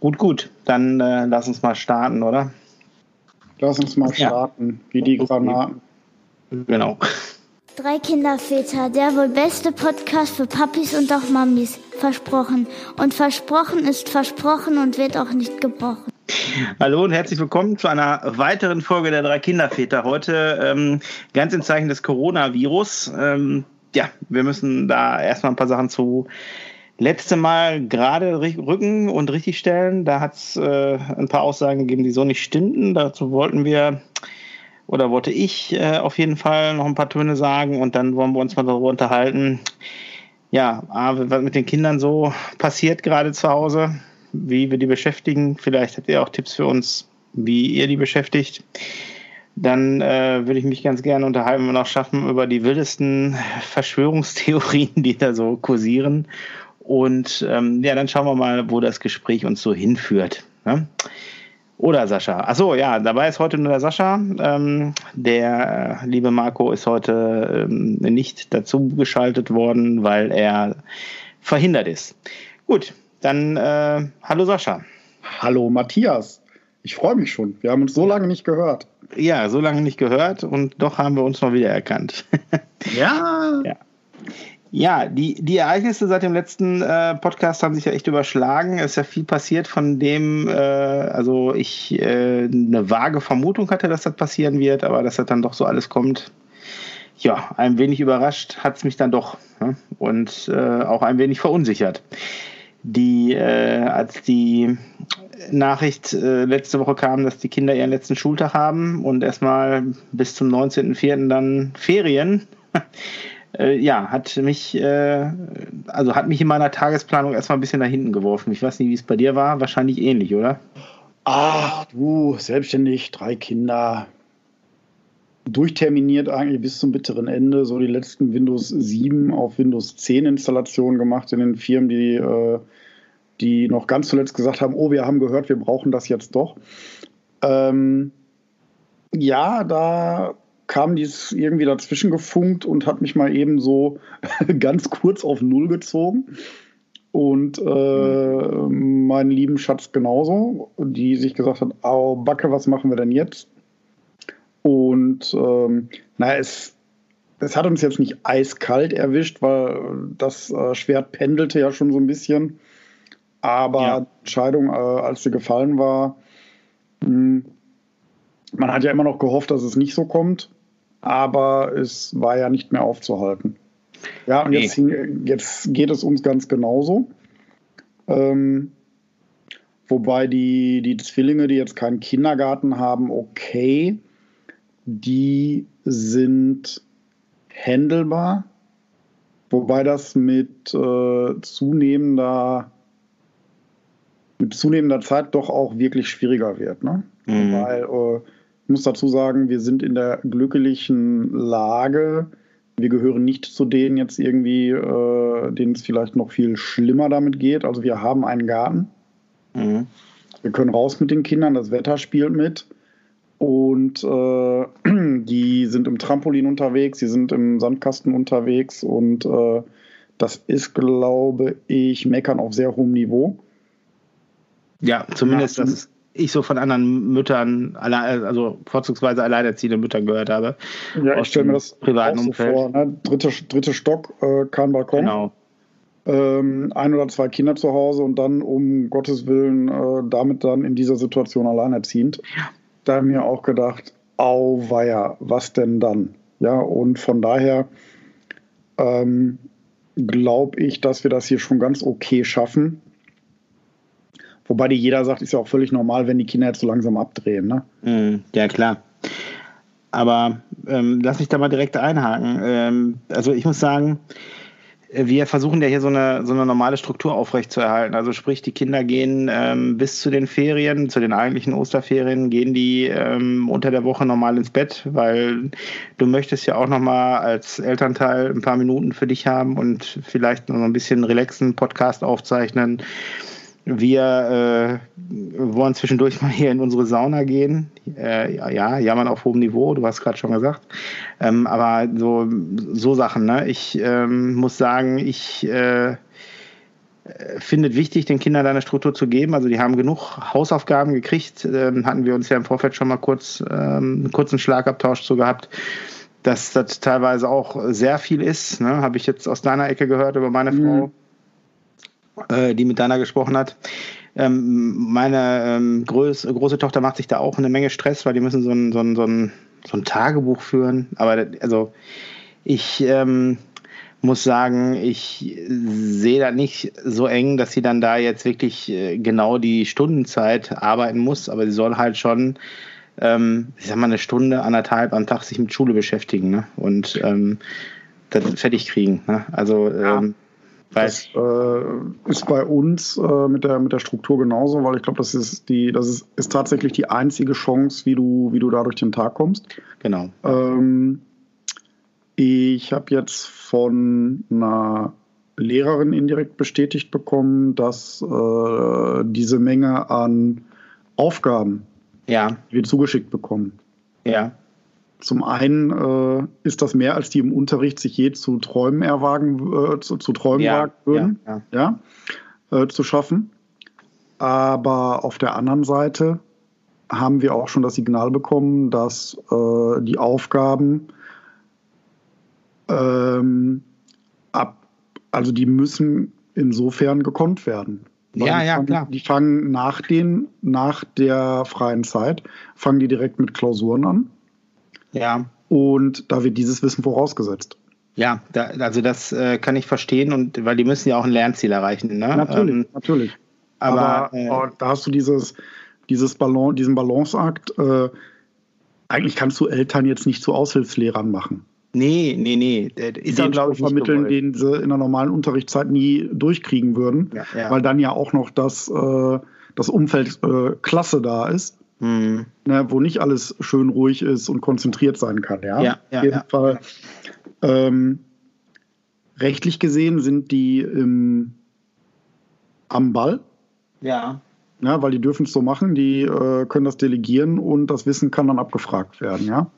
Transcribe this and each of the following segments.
Gut, gut. Dann äh, lass uns mal starten, oder? Lass uns mal starten, ja. wie die Granaten. Genau. Drei Kinderväter, der wohl beste Podcast für Papis und auch Mamis. Versprochen. Und versprochen ist versprochen und wird auch nicht gebrochen. Hallo und herzlich willkommen zu einer weiteren Folge der drei Kinderväter. Heute ähm, ganz im Zeichen des Coronavirus. Ähm, ja, wir müssen da erstmal ein paar Sachen zu letzte Mal gerade rücken und richtig stellen. Da hat es äh, ein paar Aussagen gegeben, die so nicht stimmten. Dazu wollten wir oder wollte ich äh, auf jeden Fall noch ein paar Töne sagen und dann wollen wir uns mal darüber unterhalten. Ja, was mit den Kindern so passiert gerade zu Hause, wie wir die beschäftigen. Vielleicht habt ihr auch Tipps für uns, wie ihr die beschäftigt. Dann äh, würde ich mich ganz gerne unterhalten, wenn wir noch schaffen, über die wildesten Verschwörungstheorien, die da so kursieren und ähm, ja, dann schauen wir mal, wo das Gespräch uns so hinführt. Ne? Oder Sascha. Achso, ja, dabei ist heute nur der Sascha. Ähm, der äh, liebe Marco ist heute ähm, nicht dazu geschaltet worden, weil er verhindert ist. Gut, dann äh, hallo Sascha. Hallo Matthias. Ich freue mich schon. Wir haben uns so lange nicht gehört. Ja, so lange nicht gehört und doch haben wir uns noch wieder erkannt. ja. ja. Ja, die, die Ereignisse seit dem letzten äh, Podcast haben sich ja echt überschlagen. Es ist ja viel passiert, von dem, äh, also ich äh, eine vage Vermutung hatte, dass das passieren wird, aber dass das dann doch so alles kommt. Ja, ein wenig überrascht hat es mich dann doch ne? und äh, auch ein wenig verunsichert. Die, äh, als die Nachricht äh, letzte Woche kam, dass die Kinder ihren letzten Schultag haben und erstmal bis zum 19.04. dann Ferien äh, ja, hat mich, äh, also hat mich in meiner Tagesplanung erstmal ein bisschen nach hinten geworfen. Ich weiß nicht, wie es bei dir war. Wahrscheinlich ähnlich, oder? Ach, du, selbstständig, drei Kinder, durchterminiert eigentlich bis zum bitteren Ende. So die letzten Windows 7 auf Windows 10 Installationen gemacht in den Firmen, die, äh, die noch ganz zuletzt gesagt haben, oh, wir haben gehört, wir brauchen das jetzt doch. Ähm, ja, da kam dies irgendwie dazwischen gefunkt und hat mich mal eben so ganz kurz auf Null gezogen. Und äh, meinen lieben Schatz genauso, die sich gesagt hat, au Backe, was machen wir denn jetzt? Und ähm, naja, es, es hat uns jetzt nicht eiskalt erwischt, weil das äh, Schwert pendelte ja schon so ein bisschen. Aber ja. die Entscheidung, äh, als sie gefallen war, mh, hm, man hat ja immer noch gehofft, dass es nicht so kommt aber es war ja nicht mehr aufzuhalten. Ja, und jetzt, jetzt, geht es uns ganz genauso. Ähm, wobei die, die Zwillinge, die jetzt keinen Kindergarten haben, okay, die sind händelbar. Wobei das mit äh, zunehmender mit zunehmender Zeit doch auch wirklich schwieriger wird. Ne? Mhm. Weil äh, ich muss dazu sagen, wir sind in der glücklichen Lage. Wir gehören nicht zu denen jetzt irgendwie, äh, denen es vielleicht noch viel schlimmer damit geht. Also wir haben einen Garten. Mhm. Wir können raus mit den Kindern, das Wetter spielt mit. Und äh, die sind im Trampolin unterwegs, sie sind im Sandkasten unterwegs und äh, das ist, glaube ich, Meckern auf sehr hohem Niveau. Ja, zumindest ja, das ich so von anderen Müttern, also vorzugsweise alleinerziehende Müttern gehört habe. Ja, ich stelle mir das privaten so vor. Ne? Dritte, dritte Stock, äh, kein Balkon. Genau. Ähm, ein oder zwei Kinder zu Hause und dann um Gottes Willen äh, damit dann in dieser Situation alleinerziehend. Ja. Da habe ich mir auch gedacht, auweia, was denn dann? Ja, und von daher ähm, glaube ich, dass wir das hier schon ganz okay schaffen. Wobei die jeder sagt, ist ja auch völlig normal, wenn die Kinder jetzt so langsam abdrehen. Ne? Mm, ja, klar. Aber ähm, lass mich da mal direkt einhaken. Ähm, also ich muss sagen, wir versuchen ja hier so eine, so eine normale Struktur aufrechtzuerhalten. Also sprich, die Kinder gehen ähm, bis zu den Ferien, zu den eigentlichen Osterferien, gehen die ähm, unter der Woche normal ins Bett, weil du möchtest ja auch nochmal als Elternteil ein paar Minuten für dich haben und vielleicht noch ein bisschen relaxen Podcast aufzeichnen wir äh, wollen zwischendurch mal hier in unsere Sauna gehen. Äh, ja, jammern auf hohem Niveau, du hast gerade schon gesagt. Ähm, aber so, so Sachen, ne? Ich ähm, muss sagen, ich äh, äh, findet wichtig, den Kindern eine Struktur zu geben. Also die haben genug Hausaufgaben gekriegt. Ähm, hatten wir uns ja im Vorfeld schon mal kurz ähm, einen kurzen Schlagabtausch zu gehabt, dass das teilweise auch sehr viel ist. Ne? Habe ich jetzt aus deiner Ecke gehört über meine mhm. Frau, äh, die mit deiner gesprochen hat. Ähm, meine ähm, groß, große Tochter macht sich da auch eine Menge Stress, weil die müssen so ein, so ein, so ein, so ein Tagebuch führen. Aber also ich ähm, muss sagen, ich sehe da nicht so eng, dass sie dann da jetzt wirklich äh, genau die Stundenzeit arbeiten muss, aber sie soll halt schon, ähm, ich sag mal, eine Stunde, anderthalb am Tag sich mit Schule beschäftigen ne? und ähm, das fertig kriegen. Ne? Also ja. ähm, das äh, ist bei uns äh, mit, der, mit der Struktur genauso, weil ich glaube, das ist die, das ist, ist tatsächlich die einzige Chance, wie du, wie du da durch den Tag kommst. Genau. Ähm, ich habe jetzt von einer Lehrerin indirekt bestätigt bekommen, dass äh, diese Menge an Aufgaben, ja. wir zugeschickt bekommen, ja. Zum einen äh, ist das mehr, als die im Unterricht sich je zu Träumen erwagen, äh, zu, zu, träumen ja, wagen würden, ja, ja. ja äh, zu schaffen. Aber auf der anderen Seite haben wir auch schon das Signal bekommen, dass äh, die Aufgaben ähm, ab, also die müssen insofern gekonnt werden. ja, ja, fangen, klar. Die fangen nach, den, nach der freien Zeit, fangen die direkt mit Klausuren an. Ja. Und da wird dieses Wissen vorausgesetzt. Ja, da, also das äh, kann ich verstehen und weil die müssen ja auch ein Lernziel erreichen. Ne? Natürlich, ähm, natürlich. Aber, aber äh, oh, da hast du dieses, dieses Ballon, diesen Balanceakt. Äh, eigentlich kannst du Eltern jetzt nicht zu Aushilfslehrern machen. Nee, nee, nee. Ist den glaube ich, vermitteln, den sie in der normalen Unterrichtszeit nie durchkriegen würden, ja, ja. weil dann ja auch noch das, äh, das Umfeld äh, Klasse da ist. Mhm. Ne, wo nicht alles schön ruhig ist und konzentriert sein kann. Ja, ja, ja auf jeden ja. Fall. Ähm, rechtlich gesehen sind die im, am Ball. Ja. Ja, weil die dürfen es so machen, die äh, können das delegieren und das Wissen kann dann abgefragt werden, ja.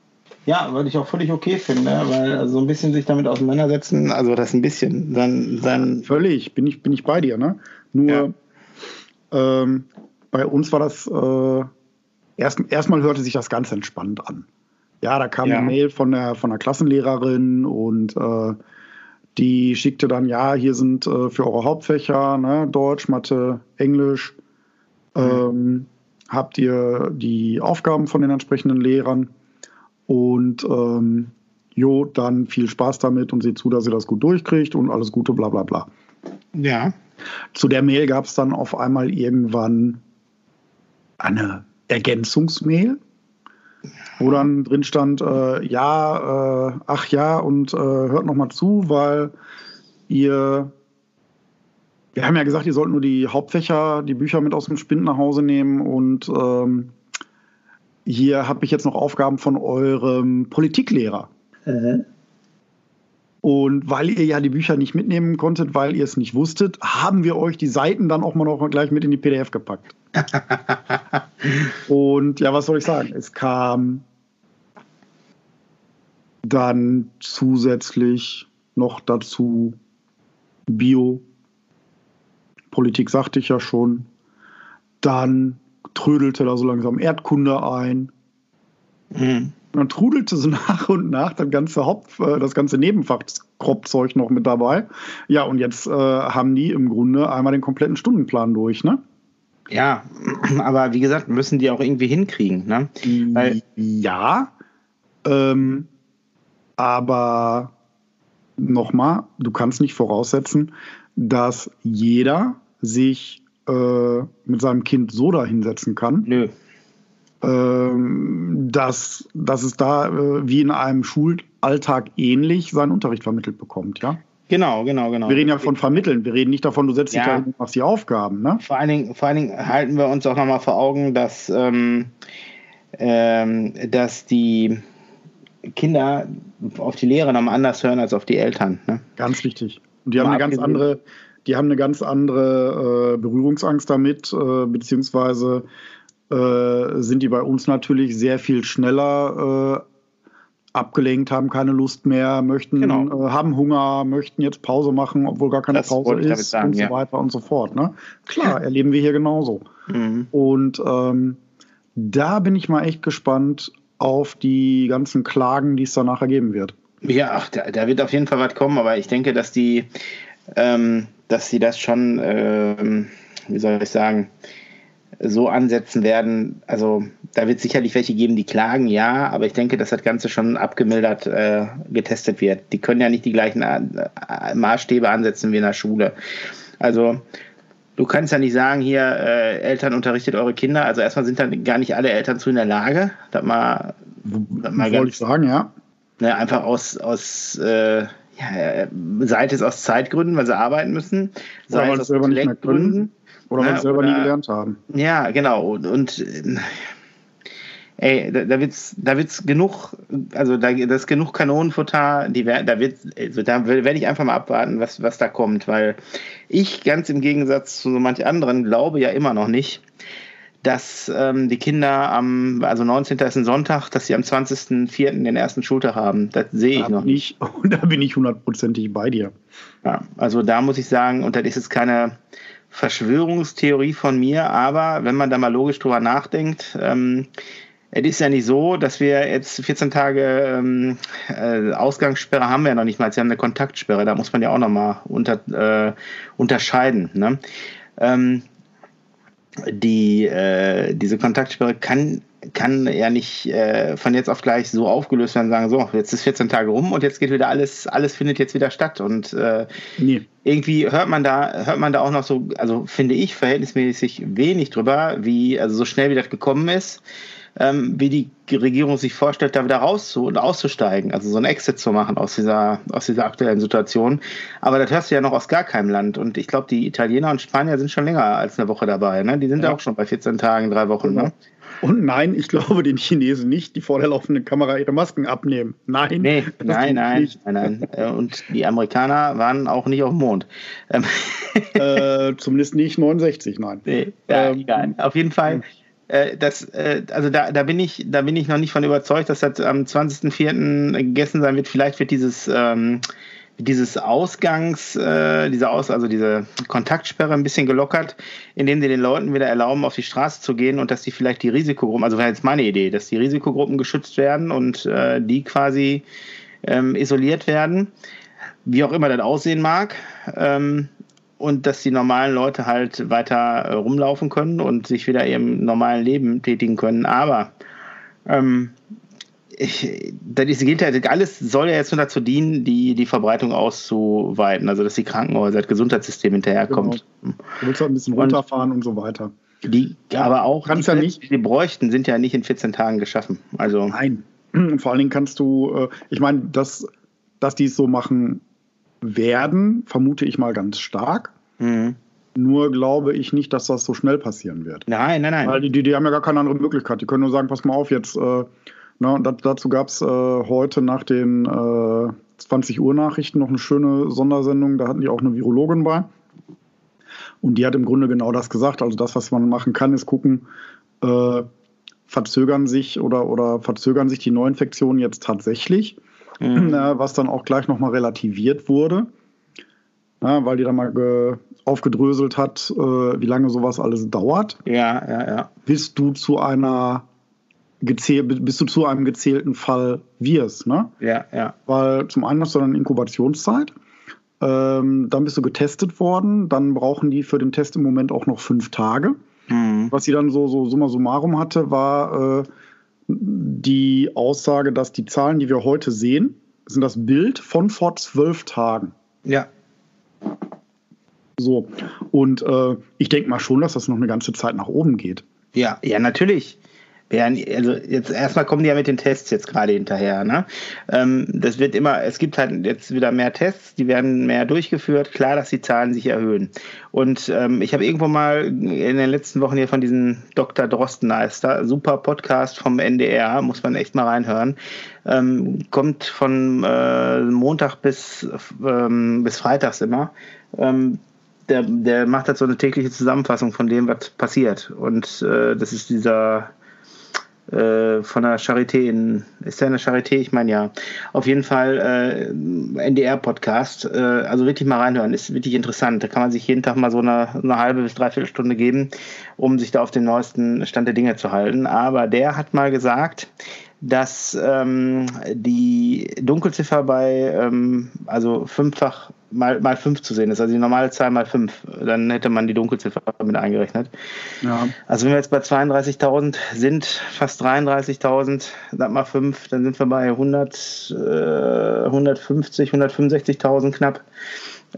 Ja, was ich auch völlig okay finde, weil so ein bisschen sich damit auseinandersetzen, also das ein bisschen, dann. dann völlig, bin ich, bin ich bei dir, ne? Nur ja. ähm, bei uns war das äh, erst, erstmal hörte sich das ganz entspannt an. Ja, da kam ja. eine Mail von der, von der Klassenlehrerin und äh, die schickte dann, ja, hier sind äh, für eure Hauptfächer, ne, Deutsch, Mathe, Englisch, mhm. ähm, habt ihr die Aufgaben von den entsprechenden Lehrern und ähm, jo, dann viel Spaß damit und seht zu, dass ihr das gut durchkriegt und alles Gute, bla bla bla. Ja. Zu der Mail gab es dann auf einmal irgendwann eine Ergänzungsmail, wo dann drin stand, äh, ja, äh, ach ja, und äh, hört noch mal zu, weil ihr, wir haben ja gesagt, ihr sollt nur die Hauptfächer, die Bücher mit aus dem Spind nach Hause nehmen und ähm, hier habe ich jetzt noch Aufgaben von eurem Politiklehrer. Mhm. Und weil ihr ja die Bücher nicht mitnehmen konntet, weil ihr es nicht wusstet, haben wir euch die Seiten dann auch mal noch gleich mit in die PDF gepackt. und ja, was soll ich sagen? Es kam dann zusätzlich noch dazu Bio. Politik sagte ich ja schon. Dann trödelte da so langsam Erdkunde ein. Mhm. Dann trudelte so nach und nach das ganze Haupt, äh, das ganze Nebenfach, das Kropfzeug noch mit dabei. Ja, und jetzt äh, haben die im Grunde einmal den kompletten Stundenplan durch, ne? Ja, aber wie gesagt, müssen die auch irgendwie hinkriegen. Ne? Weil ja, ähm, aber nochmal, du kannst nicht voraussetzen, dass jeder sich äh, mit seinem Kind so da hinsetzen kann. Nö. Ähm, dass, dass es da äh, wie in einem Schulalltag ähnlich seinen Unterricht vermittelt bekommt, ja? Genau, genau, genau. Wir reden ja von vermitteln. Wir reden nicht davon, du setzt dich ja. da und machst die Aufgaben. Ne? Vor, allen Dingen, vor allen Dingen halten wir uns auch nochmal vor Augen, dass, ähm, ähm, dass die Kinder auf die Lehrer nochmal anders hören als auf die Eltern. Ne? Ganz wichtig. Und die haben eine ganz andere, die haben eine ganz andere äh, Berührungsangst damit, äh, beziehungsweise äh, sind die bei uns natürlich sehr viel schneller abgelenkt, haben keine Lust mehr, möchten, Genau. äh, haben Hunger, möchten jetzt Pause machen, obwohl gar keine Das Pause ist sagen, und so ja. weiter und so fort. Ne? Klar, erleben wir hier genauso. Mhm. Und ähm, da bin ich mal echt gespannt auf die ganzen Klagen, die es danach ergeben wird. Ja, ach, da, da wird auf jeden Fall was kommen, aber ich denke, dass die, ähm, dass sie das schon, ähm, wie soll ich sagen, so ansetzen werden. Also da wird sicherlich welche geben, die klagen, ja, aber ich denke, dass das Ganze schon abgemildert äh, getestet wird. Die können ja nicht die gleichen äh, Maßstäbe ansetzen wie in der Schule. Also du kannst ja nicht sagen, hier, äh, Eltern unterrichtet eure Kinder. Also erstmal sind dann gar nicht alle Eltern zu in der Lage, das mal, das mal Wollte ich sagen, ja. Ne, einfach aus, aus äh, ja, äh, sei es aus Zeitgründen, weil sie arbeiten müssen, sei es aus selber Oder weil Ja, sie selber nie oder- gelernt haben. Ja, genau. Und, und äh, ey, da, da wird's, da wird's genug, also da das ist genug Kanonenfutter, die da wird, also da werde ich einfach mal abwarten, was, was da kommt, weil ich ganz im Gegensatz zu so manch anderen glaube ja immer noch nicht, dass ähm, die Kinder am, also 19. ist ein Sonntag, dass sie am 20.04. den ersten Schultag haben. Das sehe ich noch nicht. ich, und da bin ich hundertprozentig bei dir. Ja, also da muss ich sagen, und das ist jetzt keine Verschwörungstheorie von mir, aber wenn man da mal logisch drüber nachdenkt, ähm, es ist ja nicht so, dass wir jetzt 14 Tage ähm, äh, Ausgangssperre haben wir ja noch nicht mal. Sie haben eine Kontaktsperre, da muss man ja auch nochmal unter, äh, unterscheiden. Ne? Ähm, die, äh, diese Kontaktsperre kann, kann ja nicht äh, von jetzt auf gleich so aufgelöst werden und sagen, so, jetzt ist 14 Tage rum und jetzt geht wieder alles, alles findet jetzt wieder statt. Und äh, Nee. irgendwie hört man da, hört man da auch noch so, also finde ich verhältnismäßig wenig drüber, wie, also so schnell wie das gekommen ist, ähm, wie die Regierung sich vorstellt, da wieder rauszu und auszusteigen, also so ein Exit zu machen aus dieser, aus dieser aktuellen Situation. Aber das hörst du ja noch aus gar keinem Land. Und ich glaube, die Italiener und Spanier sind schon länger als eine Woche dabei. Ne? Die sind ja auch schon bei 14 Tagen, drei Wochen. Ne? Und nein, ich glaube den Chinesen nicht, die vor der laufenden Kamera ihre Masken abnehmen. Nein. Nee, nein, nein, nein, nein. Äh, Und die Amerikaner waren auch nicht auf dem Mond. Ähm, äh, zumindest nicht 69, nein. Nee, ja, Ähm, egal. Auf jeden Fall, äh, das, äh, also da, da bin ich, da bin ich noch nicht von überzeugt, dass das am 20.04. gegessen sein wird. Vielleicht wird dieses, ähm, dieses Ausgangs, äh, diese Aus, also diese Kontaktsperre ein bisschen gelockert, indem sie den Leuten wieder erlauben, auf die Straße zu gehen und dass die vielleicht die Risikogruppen, also wäre jetzt meine Idee, dass die Risikogruppen geschützt werden und äh, die quasi ähm, isoliert werden, wie auch immer das aussehen mag. Ähm, und dass die normalen Leute halt weiter äh, rumlaufen können und sich wieder ihrem normalen Leben tätigen können. Aber ähm, ich, das ist, geht ja, alles soll ja jetzt nur dazu dienen, die, die Verbreitung auszuweiten, also dass die Krankenhäuser, das Gesundheitssystem hinterherkommt. Du willst halt ein bisschen Und- runterfahren und so weiter. Die, aber auch die ja nicht. die sie bräuchten, sind ja nicht in 14 Tagen geschaffen. Also Nein. Und vor allen Dingen kannst du, äh, ich meine, dass, dass die es so machen werden, vermute ich mal ganz stark. mhm. Nur glaube ich nicht, dass das so schnell passieren wird. nein, nein, nein. Weil die, die, die haben ja gar keine andere Möglichkeit. Die können nur sagen, pass mal auf, jetzt, äh, na, dazu gab es äh, heute nach den äh, 20 Uhr Nachrichten noch eine schöne Sondersendung, da hatten die auch eine Virologin bei. Und die hat im Grunde genau das gesagt. Also das, was man machen kann, ist gucken, äh, verzögern sich oder, oder verzögern sich die Neuinfektionen jetzt tatsächlich, Mhm. äh, was dann auch gleich nochmal relativiert wurde. Ja, weil die dann mal ge aufgedröselt hat, äh, wie lange sowas alles dauert Ja, ja, ja. bis du zu einer bis du zu einem gezählten Fall wirst, ne? Ja, ja. Weil zum einen hast du dann Inkubationszeit, ähm, dann bist du getestet worden, dann brauchen die für den Test im Moment auch noch fünf Tage. Mhm. Was sie dann so, so summa summarum hatte, war äh, die Aussage, dass die Zahlen, die wir heute sehen, sind das Bild von vor zwölf Tagen. Ja. So. Und äh, ich denke mal schon, dass das noch eine ganze Zeit nach oben geht. Ja, ja, natürlich. Ja, also jetzt erstmal kommen die ja mit den Tests jetzt gerade hinterher. Ne? Ähm, das wird immer, es gibt halt jetzt wieder mehr Tests, die werden mehr durchgeführt. Klar, dass die Zahlen sich erhöhen. Und ähm, ich habe irgendwo mal in den letzten Wochen hier von diesem Dr. Drostenmeister, super Podcast vom NDR, muss man echt mal reinhören. Ähm, kommt von äh, Montag bis, ähm, bis Freitags immer. Ähm, der, der macht halt so eine tägliche Zusammenfassung von dem, was passiert. Und äh, das ist dieser äh, von der Charité in, ist der in der Charité? Ich meine ja. Auf jeden Fall äh, NDR-Podcast. Äh, also wirklich mal reinhören, ist wirklich interessant. Da kann man sich jeden Tag mal so eine, eine halbe bis dreiviertel Stunde geben, um sich da auf den neuesten Stand der Dinge zu halten. Aber der hat mal gesagt, dass ähm, die Dunkelziffer bei ähm, also fünffach mal, mal fünf zu sehen ist, also die normale Zahl mal fünf, dann hätte man die Dunkelziffer mit eingerechnet. Ja. Also wenn wir jetzt bei 32.000 sind, fast 33.000, sag mal fünf, dann sind wir bei 100, äh, 150, 165.000 knapp.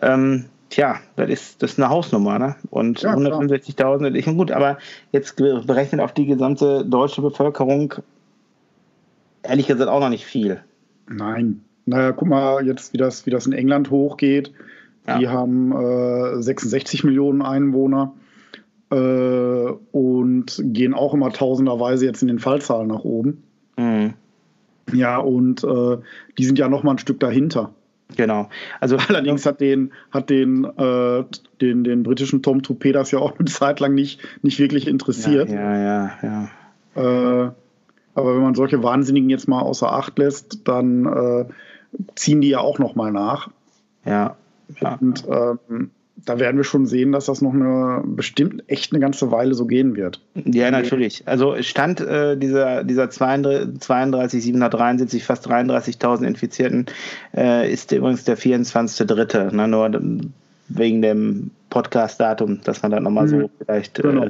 Ähm, tja, das ist, das ist eine Hausnummer, ne? Und ja, 165.000 ist gut, aber jetzt berechnet auf die gesamte deutsche Bevölkerung ehrlich gesagt auch noch nicht viel. Nein. Naja, guck mal jetzt, wie das, wie das in England hochgeht. Ja. Die haben äh, 66 Millionen Einwohner äh, und gehen auch immer tausenderweise jetzt in den Fallzahlen nach oben. Mhm. Ja, und äh, die sind ja noch mal ein Stück dahinter. Genau. Also allerdings hat den hat den äh, den, den britischen Tom Toupé das ja auch eine Zeit lang nicht nicht wirklich interessiert. Ja, ja, ja. ja. Äh, aber wenn man solche Wahnsinnigen jetzt mal außer Acht lässt, dann äh, ziehen die ja auch noch mal nach. Ja. ja. Und ähm, da werden wir schon sehen, dass das noch eine bestimmt echt eine ganze Weile so gehen wird. Ja, natürlich. Also Stand äh, dieser, dieser 32, 773, fast 33.000 Infizierten äh, ist übrigens der 24.3. Ne? Nur wegen dem Podcast-Datum, dass man da nochmal so mhm. vielleicht äh, genau.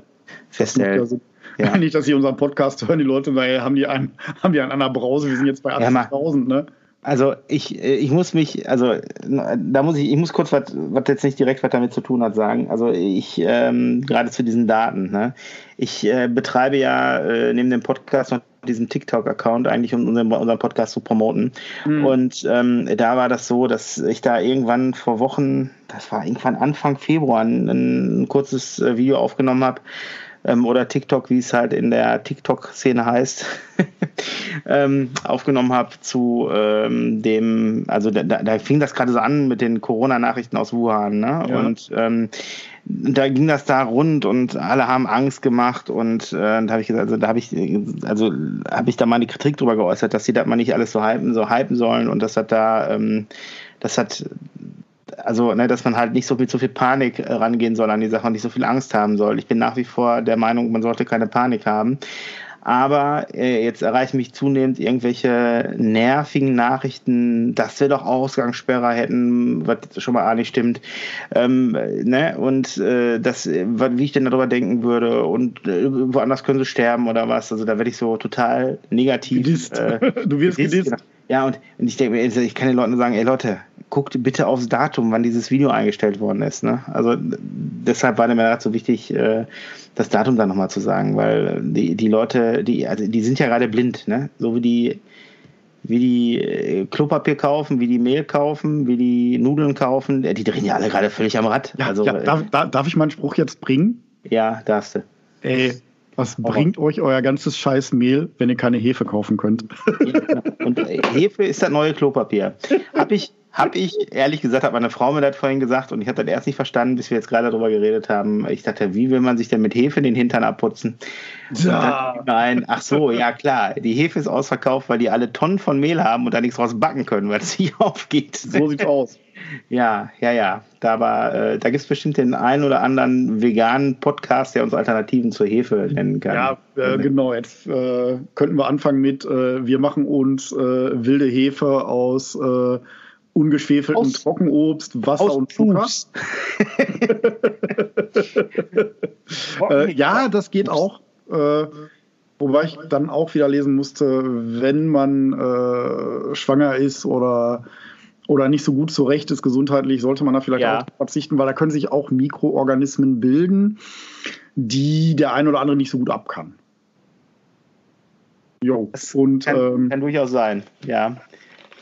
festhält. Ja. Nicht, dass sie unseren Podcast hören, die Leute, weil haben die einen, haben die einen an der Brause, wir sind jetzt bei 80.000, ja, ne? Also ich, ich muss mich, also da muss ich, ich muss kurz was, was jetzt nicht direkt was damit zu tun hat, sagen. Also ich, ähm, gerade zu diesen Daten, ne? Ich äh, betreibe ja äh, neben dem Podcast noch diesen TikTok-Account eigentlich, um unseren, unseren Podcast zu promoten. Mhm. Und ähm, da war das so, dass ich da irgendwann vor Wochen, das war irgendwann Anfang Februar, ein, ein kurzes äh, Video aufgenommen habe, ähm, oder TikTok, wie es halt in der TikTok-Szene heißt, ähm, aufgenommen habe zu ähm, dem, also da, da fing das gerade so an mit den Corona-Nachrichten aus Wuhan, ne? Ja. Und ähm, da ging das da rund und alle haben Angst gemacht und äh, da habe ich gesagt, also da habe ich, also habe ich da mal eine Kritik drüber geäußert, dass sie das mal nicht alles so hypen, so hypen sollen und das hat da, ähm, das hat also, ne, dass man halt nicht so viel zu viel Panik äh, rangehen soll an die Sache und nicht so viel Angst haben soll. Ich bin nach wie vor der Meinung, man sollte keine Panik haben. Aber äh, jetzt erreichen mich zunehmend irgendwelche nervigen Nachrichten, dass wir doch Ausgangssperre hätten, was schon mal A nicht stimmt. Ähm, ne? Und äh, das, wie ich denn darüber denken würde und äh, woanders können sie sterben oder was. Also da werde ich so total negativ. Gedisst. Äh, du wirst gedisst. Genau. Ja, und, und ich denke mir, ich kann den Leuten sagen, ey Leute, guckt bitte aufs Datum, wann dieses Video eingestellt worden ist. Ne? Also deshalb war mir dazu wichtig, äh, das Datum dann nochmal zu sagen, weil die, die Leute, die, also die sind ja gerade blind, ne? So wie die, wie die äh, Klopapier kaufen, wie die Mehl kaufen, wie die Nudeln kaufen, die drehen ja alle gerade völlig am Rad. Ja, also, ja, darf, darf ich meinen Spruch jetzt bringen? Ja, darfst du. Ey, was Aber bringt euch euer ganzes scheiß Mehl, wenn ihr keine Hefe kaufen könnt? Ja, und Hefe ist das neue Klopapier. Hab ich, hab ich, ehrlich gesagt, hat meine Frau mir das vorhin gesagt und ich habe das erst nicht verstanden, bis wir jetzt gerade darüber geredet haben. Ich dachte, wie will man sich denn mit Hefe den Hintern abputzen? Ja. Nein, ach so, ja klar. Die Hefe ist ausverkauft, weil die alle Tonnen von Mehl haben und da nichts draus backen können, weil es nicht aufgeht. So sieht's aus. Ja, ja, ja. Da, war, äh, da gibt es bestimmt den einen oder anderen veganen Podcast, der uns Alternativen zur Hefe nennen kann. Ja, äh, genau. Jetzt äh, könnten wir anfangen mit, äh, wir machen uns äh, wilde Hefe aus äh, ungeschwefeltem aus, Trockenobst, Wasser und Zucker. ja, das geht auch. wobei ich dann auch wieder lesen musste, wenn man schwanger ist oder oder nicht so gut zurecht ist gesundheitlich, sollte man da vielleicht ja. auch verzichten, weil da können sich auch Mikroorganismen bilden, die der ein oder andere nicht so gut ab kann. Jo. Das und, kann, ähm, kann durchaus sein, ja.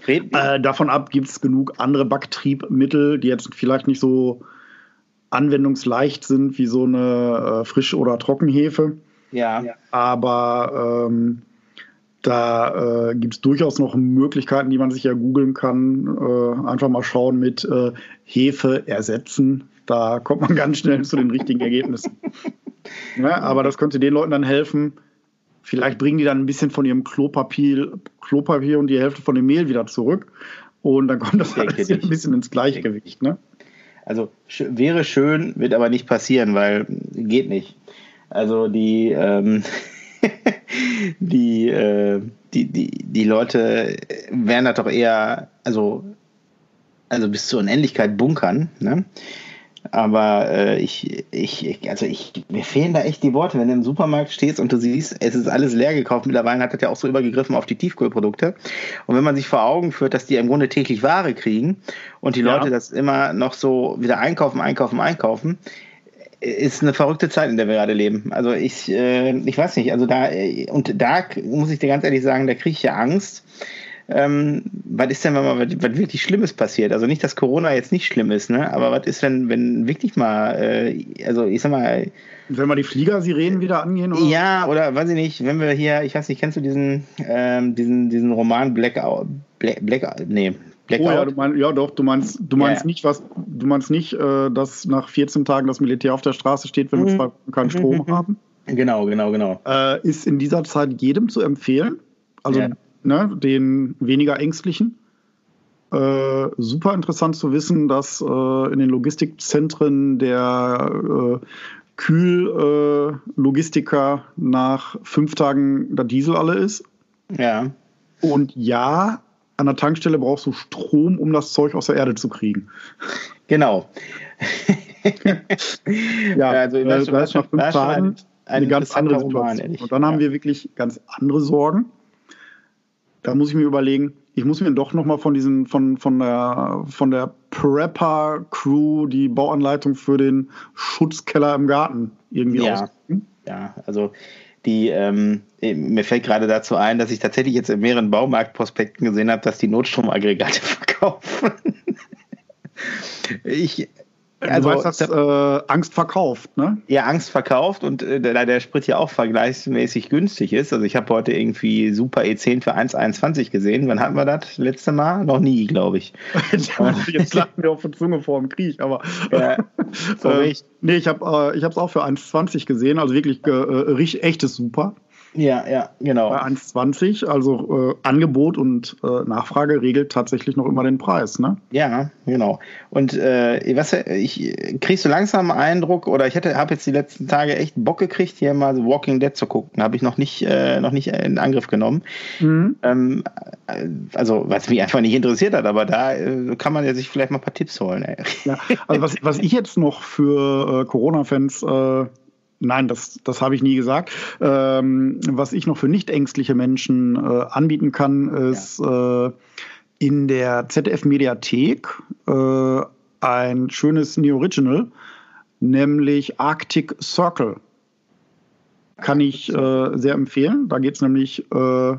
Äh, davon ab gibt es genug andere Backtriebmittel, die jetzt vielleicht nicht so anwendungsleicht sind wie so eine äh, Frisch- oder Trockenhefe. Ja. Aber ähm, da äh, gibt es durchaus noch Möglichkeiten, die man sich ja googeln kann. Äh, einfach mal schauen mit äh, Hefe ersetzen. Da kommt man ganz schnell zu den richtigen Ergebnissen. ja, aber das könnte den Leuten dann helfen, Vielleicht bringen die dann ein bisschen von ihrem Klopapier, Klopapier und die Hälfte von dem Mehl wieder zurück. Und dann kommt das alles ein bisschen ins Gleichgewicht. Ne? Also wäre schön, wird aber nicht passieren, weil geht nicht. Also die, ähm, die, äh, die, die, die Leute werden da doch eher, also, also bis zur Unendlichkeit bunkern. Ne? Aber äh, ich, ich, also ich, mir fehlen da echt die Worte, wenn du im Supermarkt stehst und du siehst, es ist alles leer gekauft. Mittlerweile hat das ja auch so übergegriffen auf die Tiefkühlprodukte. Und wenn man sich vor Augen führt, dass die im Grunde täglich Ware kriegen und die ja. Leute das immer noch so wieder einkaufen, einkaufen, einkaufen, ist eine verrückte Zeit, in der wir gerade leben. Also ich, äh, ich weiß nicht, also da, und da muss ich dir ganz ehrlich sagen, da kriege ich ja Angst. Ähm, was ist denn, wenn mal was, was, wirklich Schlimmes passiert? Also nicht, dass Corona jetzt nicht schlimm ist, ne? Aber was ist, wenn, wenn wirklich mal, äh, also ich sag mal. Wenn mal die Fliegersirenen wieder angehen? Oder? Ja, oder weiß ich nicht, wenn wir hier, ich weiß nicht, kennst du diesen, ähm, diesen, diesen Roman Blackout, Black, Black, nee, Blackout. Oh ja, du mein, ja doch, du meinst, du meinst ja. nicht, was, du meinst nicht, äh, dass nach 14 Tagen das Militär auf der Straße steht, wenn wir mhm. zwei Wochen keinen Strom mhm. haben. Genau, genau, genau. Äh, ist in dieser Zeit jedem zu empfehlen. Also ja. ne, den weniger ängstlichen. Äh, super interessant zu wissen, dass äh, in den Logistikzentren der äh, Kühllogistiker äh, nach fünf Tagen der Diesel alle ist. Ja. Und ja, an der Tankstelle brauchst du Strom, um das Zeug aus der Erde zu kriegen. Genau. ja, also das, äh, da ist nach fünf Tagen ein, eine ganz andere Roman, Situation. Und dann ja. haben wir wirklich ganz andere Sorgen. Da muss ich mir überlegen, ich muss mir doch nochmal von diesen, von, von der, von der Prepper-Crew die Bauanleitung für den Schutzkeller im Garten irgendwie ja. aussuchen. Ja, also die, ähm, mir fällt gerade dazu ein, dass ich tatsächlich jetzt in mehreren Baumarktprospekten gesehen habe, dass die Notstromaggregate verkaufen. ich, also, du weißt, dass äh, Angst verkauft, ne? Ja, Angst verkauft und äh, da der Sprit ja auch vergleichsmäßig günstig ist. Also ich habe heute irgendwie Super E10 für 1,21 gesehen. Wann hatten wir das letzte Mal? Noch nie, glaube ich. Jetzt lachen wir auf der Zunge vor dem Krieg, aber ja, äh, nee, ich habe äh, es auch für 1,20 gesehen, also wirklich äh, richtig echtes Super. Ja, ja, genau. Bei 1,20, also äh, Angebot und äh, Nachfrage regelt tatsächlich noch immer den Preis, ne? Ja, genau. Und äh, was, ich kriegst du langsam einen Eindruck, oder ich habe jetzt die letzten Tage echt Bock gekriegt, hier mal so Walking Dead zu gucken. Habe ich noch nicht, äh, noch nicht in Angriff genommen. Mhm. Ähm, also, was mich einfach nicht interessiert hat, aber da äh, kann man ja sich vielleicht mal ein paar Tipps holen. Ey. Ja, also was, was ich jetzt noch für äh, Corona-Fans äh, Nein, das, das habe ich nie gesagt. Ähm, was ich noch für nicht ängstliche Menschen äh, anbieten kann, ist ja. äh, in der ZDF-Mediathek äh, ein schönes New Original, nämlich Arctic Circle. Kann ich äh, sehr empfehlen. Da geht es nämlich äh,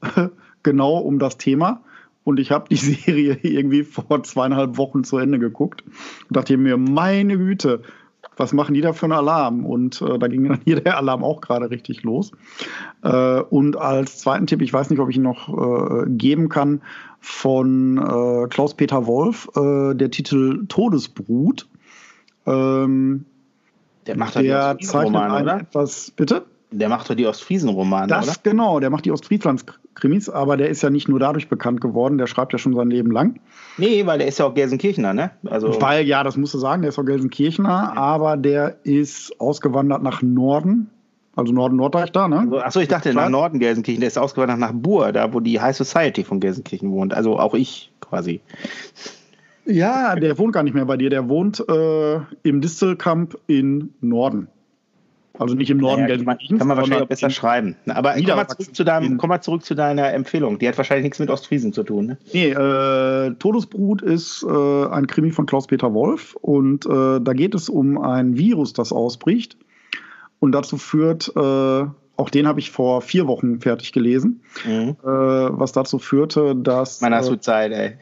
genau um das Thema. Und ich habe die Serie irgendwie vor zweieinhalb Wochen zu Ende geguckt und dachte mir, meine Güte, was machen die da für einen Alarm? Und äh, da ging dann hier der Alarm auch gerade richtig los. Äh, und als zweiten Tipp, ich weiß nicht, ob ich ihn noch äh, geben kann, von äh, Klaus-Peter Wolf, äh, der Titel Todesbrut. Ähm, der macht der zeichnet Roman, oder? etwas, bitte? Der macht doch die Ostfriesen-Romane, Das, oder? genau, der macht die Ostfrieslands-Krimis, aber der ist ja nicht nur dadurch bekannt geworden, der schreibt ja schon sein Leben lang. Nee, weil der ist ja auch Gelsenkirchener, ne? Also weil, ja, das musst du sagen, der ist auch Gelsenkirchener, aber der ist ausgewandert nach Norden, also Norden-Norddeich da, ne? Also, achso, ich dachte nach Norden Gelsenkirchen, der ist ausgewandert nach Bur, da wo die High Society von Gelsenkirchen wohnt, also auch ich quasi. Ja, der wohnt gar nicht mehr bei dir, der wohnt äh, im Distelkamp in Norden. Also nicht im Norden naja, Gelsenkirchens. Kann man wahrscheinlich besser schreiben. Aber komm mal, zurück zu deinem, komm mal zurück zu deiner Empfehlung. Die hat wahrscheinlich nichts mit Ostfriesen zu tun. Ne? Nee, äh, Todesbrut ist äh, ein Krimi von Klaus-Peter Wolf. Und äh, da geht es um ein Virus, das ausbricht. Und dazu führt, äh, auch den habe ich vor vier Wochen fertig gelesen, mhm. Äh, was dazu führte, dass. Man hast du äh, Zeit, ey.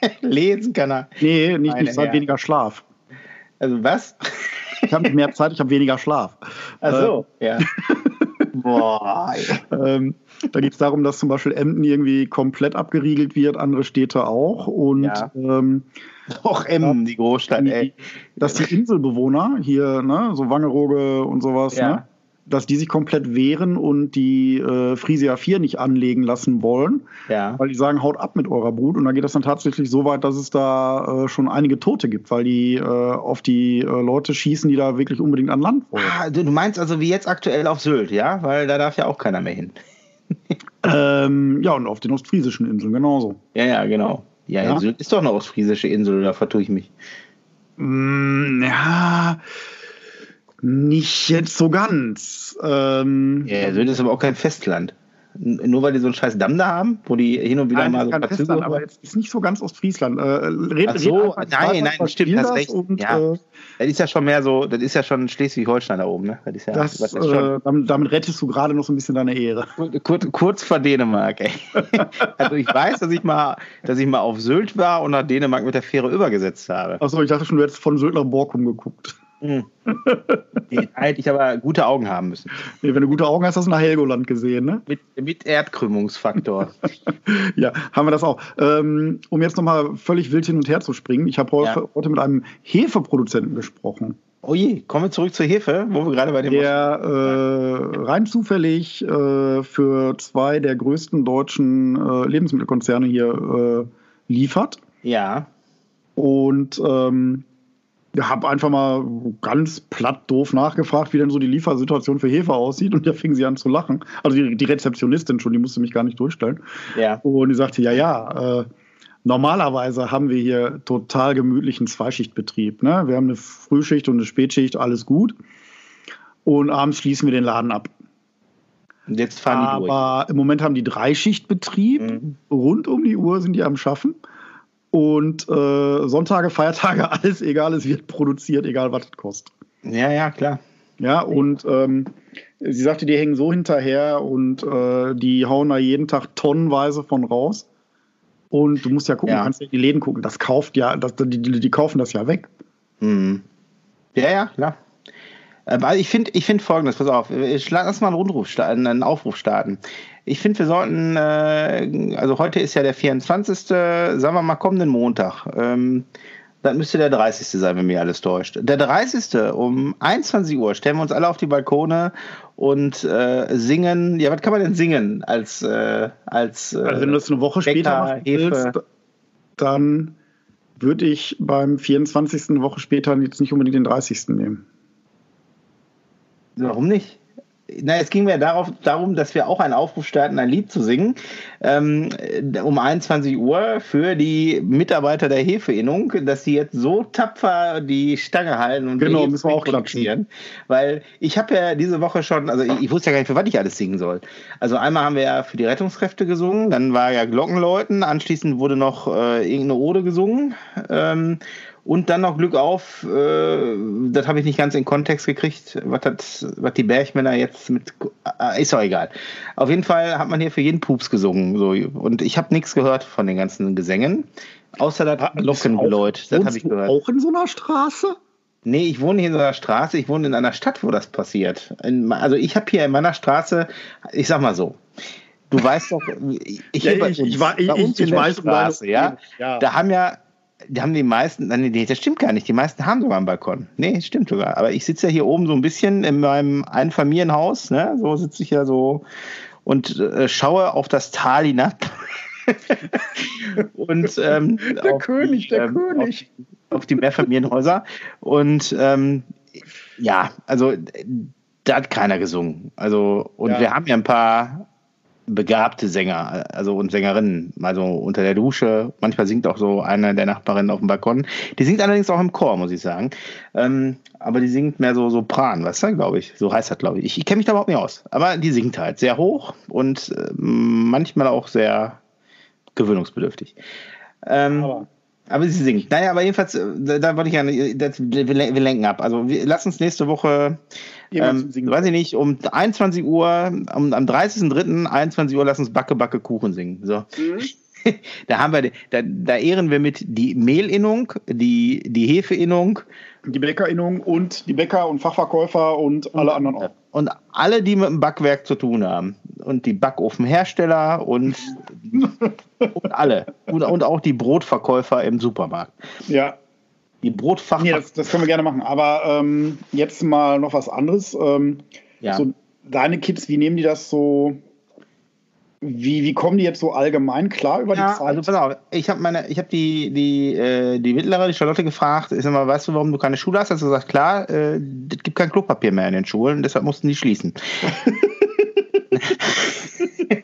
Lesen kann er. Nee, nicht, nicht Zeit, weniger Schlaf. Also was? Ich habe mehr Zeit, ich habe weniger Schlaf. Ach so, äh, ja. Boah. ähm, da geht es darum, dass zum Beispiel Emden irgendwie komplett abgeriegelt wird, andere Städte auch. Und ja. ähm, auch Emden, die Großstadt, ey. Dass die Inselbewohner hier, ne, so Wangerooge und sowas, ja. ne, dass die sich komplett wehren und die äh, Frisia 4 nicht anlegen lassen wollen. Ja. Weil die sagen, haut ab mit eurer Brut. Und dann geht das dann tatsächlich so weit, dass es da äh, schon einige Tote gibt, weil die äh, auf die äh, Leute schießen, die da wirklich unbedingt an Land wollen. Ah, du, meinst also wie jetzt aktuell auf Sylt, ja? Weil da darf ja auch keiner mehr hin. ähm, ja, und auf den ostfriesischen Inseln genauso. Ja, ja, genau. Ja, Ja. Sylt ist doch eine ostfriesische Insel, da vertue ich mich. Mm, ja, nicht jetzt so ganz. Ähm, Ja, Sylt ist aber auch kein Festland. Nur weil die so einen scheiß Damm da haben, wo die hin und wieder Nein, mal so ein paar Festland, Züge aber jetzt ist nicht so ganz Ostfriesland. Äh, red, Ach so, red nein, nein, stimmt, hast das recht. Und, Ja. äh, Das ist ja schon mehr so, das ist ja schon Schleswig-Holstein da oben, ne? Das ist ja das, was ist schon äh, damit, damit rettest du gerade noch so ein bisschen deine Ehre. kurz, kurz vor Dänemark, ey. Also ich weiß, dass ich mal, dass ich mal auf Sylt war und nach Dänemark mit der Fähre übergesetzt habe. Achso, ich dachte schon, du hättest von Sylt nach Borkum geguckt. Hm. Die hätte ich aber gute Augen haben müssen. Nee, wenn du gute Augen hast, hast du nach Helgoland gesehen, ne? Mit, mit Erdkrümmungsfaktor. Ja, haben wir das auch. Ähm, um jetzt nochmal völlig wild hin und her zu springen, ich habe heute, Ja. heute mit einem Hefeproduzenten gesprochen, Oh je, kommen wir zurück zur Hefe, wo wir gerade bei dem der äh, rein zufällig äh, für zwei der größten deutschen äh, Lebensmittelkonzerne hier äh, liefert. Ja, Und ähm, habe einfach mal ganz platt doof nachgefragt, wie denn so die Liefersituation für Hefe aussieht. Und da fing sie an zu lachen. Also die, die Rezeptionistin schon, die musste mich gar nicht durchstellen. ja. Und die sagte, ja, ja, äh, normalerweise haben wir hier total gemütlichen Zweischichtbetrieb. Ne? Wir haben eine Frühschicht und eine Spätschicht, alles gut. Und abends schließen wir den Laden ab. Und jetzt fahren die durch. Aber im Moment haben die Dreischichtbetrieb. Mhm. Rund um die Uhr sind die am Schaffen. Und äh, Sonntage, Feiertage, alles egal, es wird produziert, egal was es kostet. Ja, ja, klar. Ja, und ähm, sie sagte, die hängen so hinterher und äh, die hauen da jeden Tag tonnenweise von raus. Und du musst ja gucken, Ja. du kannst ja die Läden gucken. Das kauft ja, das, die, die, die kaufen das ja weg. Mhm. Ja, ja, klar. Aber ich finde ich find folgendes, pass auf, schlag- lass mal einen Rundruf einen Aufruf starten. Ich finde, wir sollten, äh, also heute ist ja der 24., sagen wir mal kommenden Montag. Ähm, das müsste der 30. sein, wenn mir alles täuscht. Der 30. um 21 Uhr stellen wir uns alle auf die Balkone und äh, singen. Ja, was kann man denn singen als, äh, als äh, Also wenn du das eine Woche später Bäcker, machen Hefe. willst, dann würde ich beim 24. eine Woche später jetzt nicht unbedingt den 30. nehmen. Warum nicht? Na, es ging mir darauf, darum, dass wir auch einen Aufruf starten, ein Lied zu singen ähm, um 21 Uhr für die Mitarbeiter der Hefeinnung, dass sie jetzt so tapfer die Stange halten und Genau, müssen wir auch produzieren. Weil ich habe ja diese Woche schon, also ich, ich wusste ja gar nicht, für was ich alles singen soll. Also einmal haben wir ja für die Rettungskräfte gesungen, dann war ja Glockenläuten, anschließend wurde noch äh, irgendeine Ode gesungen. Ähm, und dann noch Glück auf, äh, das habe ich nicht ganz in Kontext gekriegt, was, die Bergmänner jetzt mit. Äh, ist doch egal. Auf jeden Fall hat man hier für jeden Pups gesungen. So. Und ich habe nichts gehört von den ganzen Gesängen. Außer das Glockengeläut. Das habe ich gehört. auch in so einer Straße? Nee, ich wohne hier in so einer Straße, ich wohne in einer Stadt, wo das passiert. In, also ich habe hier in meiner Straße, ich sag mal so, du weißt doch, ich, Ja, ich- ich wa- ich- ich in der weiß Straße, ja, ja. da haben ja, die haben die meisten, nee, das stimmt gar nicht, die meisten haben sogar einen Balkon. Nee, stimmt sogar. Aber ich sitze ja hier oben so ein bisschen in meinem Einfamilienhaus, ne, so sitze ich ja so und äh, schaue auf das Tal hinab. und ähm, Der König, die, der ähm, König. Auf, auf die Mehrfamilienhäuser. Und ähm, ja, also da hat keiner gesungen. Also, und Ja. wir haben ja ein paar begabte Sänger, also und Sängerinnen, also unter der Dusche. Manchmal singt auch so eine der Nachbarinnen auf dem Balkon. Die singt allerdings auch im Chor, muss ich sagen. Ähm, aber die singt mehr so Sopran, weißt du, glaube ich. So heißt das, glaube ich. Ich, ich kenne mich da überhaupt nicht aus. Aber die singt halt sehr hoch und äh, manchmal auch sehr gewöhnungsbedürftig. Ähm, Aber- aber sie singt. Naja, aber jedenfalls, äh, da, da wollte ich ja, das, wir, wir lenken ab. Also wir, lass uns nächste Woche, ähm, weiß ich nicht, um 21 Uhr, um, am 30.03. 21 Uhr, lass uns Backe, Backe, Kuchen singen. So. Da haben wir, da, da ehren wir mit die Mehlinnung, die, die Hefeinnung Die Bäckerinnung und die Bäcker und Fachverkäufer und alle anderen auch. und alle, die mit dem Backwerk zu tun haben. Und die Backofenhersteller und, und alle. Und, und auch die Brotverkäufer im Supermarkt. Ja, Die Brotfachverkäufer. nee, das, das können wir gerne machen. Aber ähm, jetzt mal noch was anderes. Ähm, Ja. So, deine Kids, wie nehmen die das so? Wie, wie kommen die jetzt so allgemein klar über ja, die Zeit? Also pass auf, ich habe meine, ich habe die, die, äh, die mittlere, die Charlotte gefragt, ich sag mal, weißt du, warum du keine Schule hast? Hast du gesagt, klar, äh, es gibt kein Klopapier mehr in den Schulen, deshalb mussten die schließen.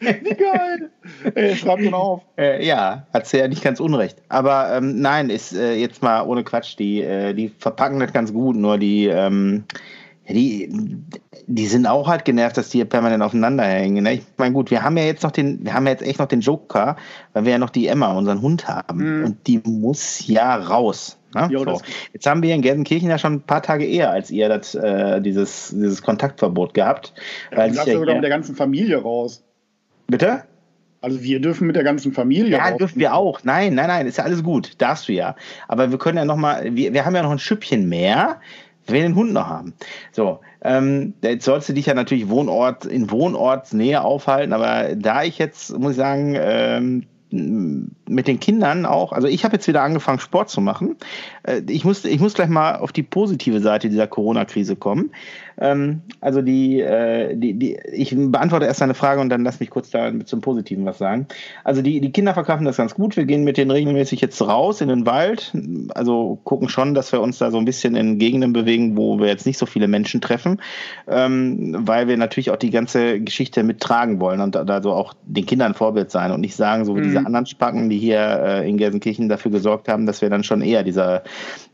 Wie geil! Ey, schreib ihn auf. Äh, ja, hat sie ja nicht ganz unrecht. Aber ähm, nein, ist äh, jetzt mal ohne Quatsch, die, äh, die verpacken das ganz gut, nur die, ähm, die, die sind auch halt genervt, dass die hier permanent aufeinander hängen. Ne? Ich meine, gut, wir haben ja jetzt noch den, wir haben ja jetzt echt noch den Joker, weil wir ja noch die Emma, unseren Hund haben. Mhm. Und die muss ja raus. Ne? Jo, so. Jetzt haben wir in Gelsenkirchen ja schon ein paar Tage eher als ihr das, äh, dieses, dieses Kontaktverbot gehabt. Ja, weil du darfst ja sogar mit der ganzen Familie raus. Bitte? Also wir dürfen mit der ganzen Familie. Ja, raus. dürfen wir auch. Nein, nein, nein, ist ja alles gut. Darfst du ja. Aber wir können ja noch mal, wir, wir haben ja noch ein Schüppchen mehr, wenn wir den Hund noch haben. So, ähm, jetzt sollst du dich ja natürlich Wohnort, in Wohnortsnähe aufhalten, aber da ich jetzt, muss ich sagen, ähm, mit den Kindern auch, also ich habe jetzt wieder angefangen, Sport zu machen. Äh, ich muss, ich muss gleich mal auf die positive Seite dieser Corona-Krise kommen. Ähm, also die, äh, die, die, ich beantworte erst eine Frage und dann lass mich kurz da zum Positiven was sagen. Also die, die Kinder verkaufen das ganz gut. Wir gehen mit denen regelmäßig jetzt raus in den Wald. Also gucken schon, dass wir uns da so ein bisschen in Gegenden bewegen, wo wir jetzt nicht so viele Menschen treffen, ähm, weil wir natürlich auch die ganze Geschichte mittragen wollen und also auch den Kindern Vorbild sein und nicht sagen, so wie mhm. diese anderen Spacken, die hier äh, in Gelsenkirchen dafür gesorgt haben, dass wir dann schon eher dieser,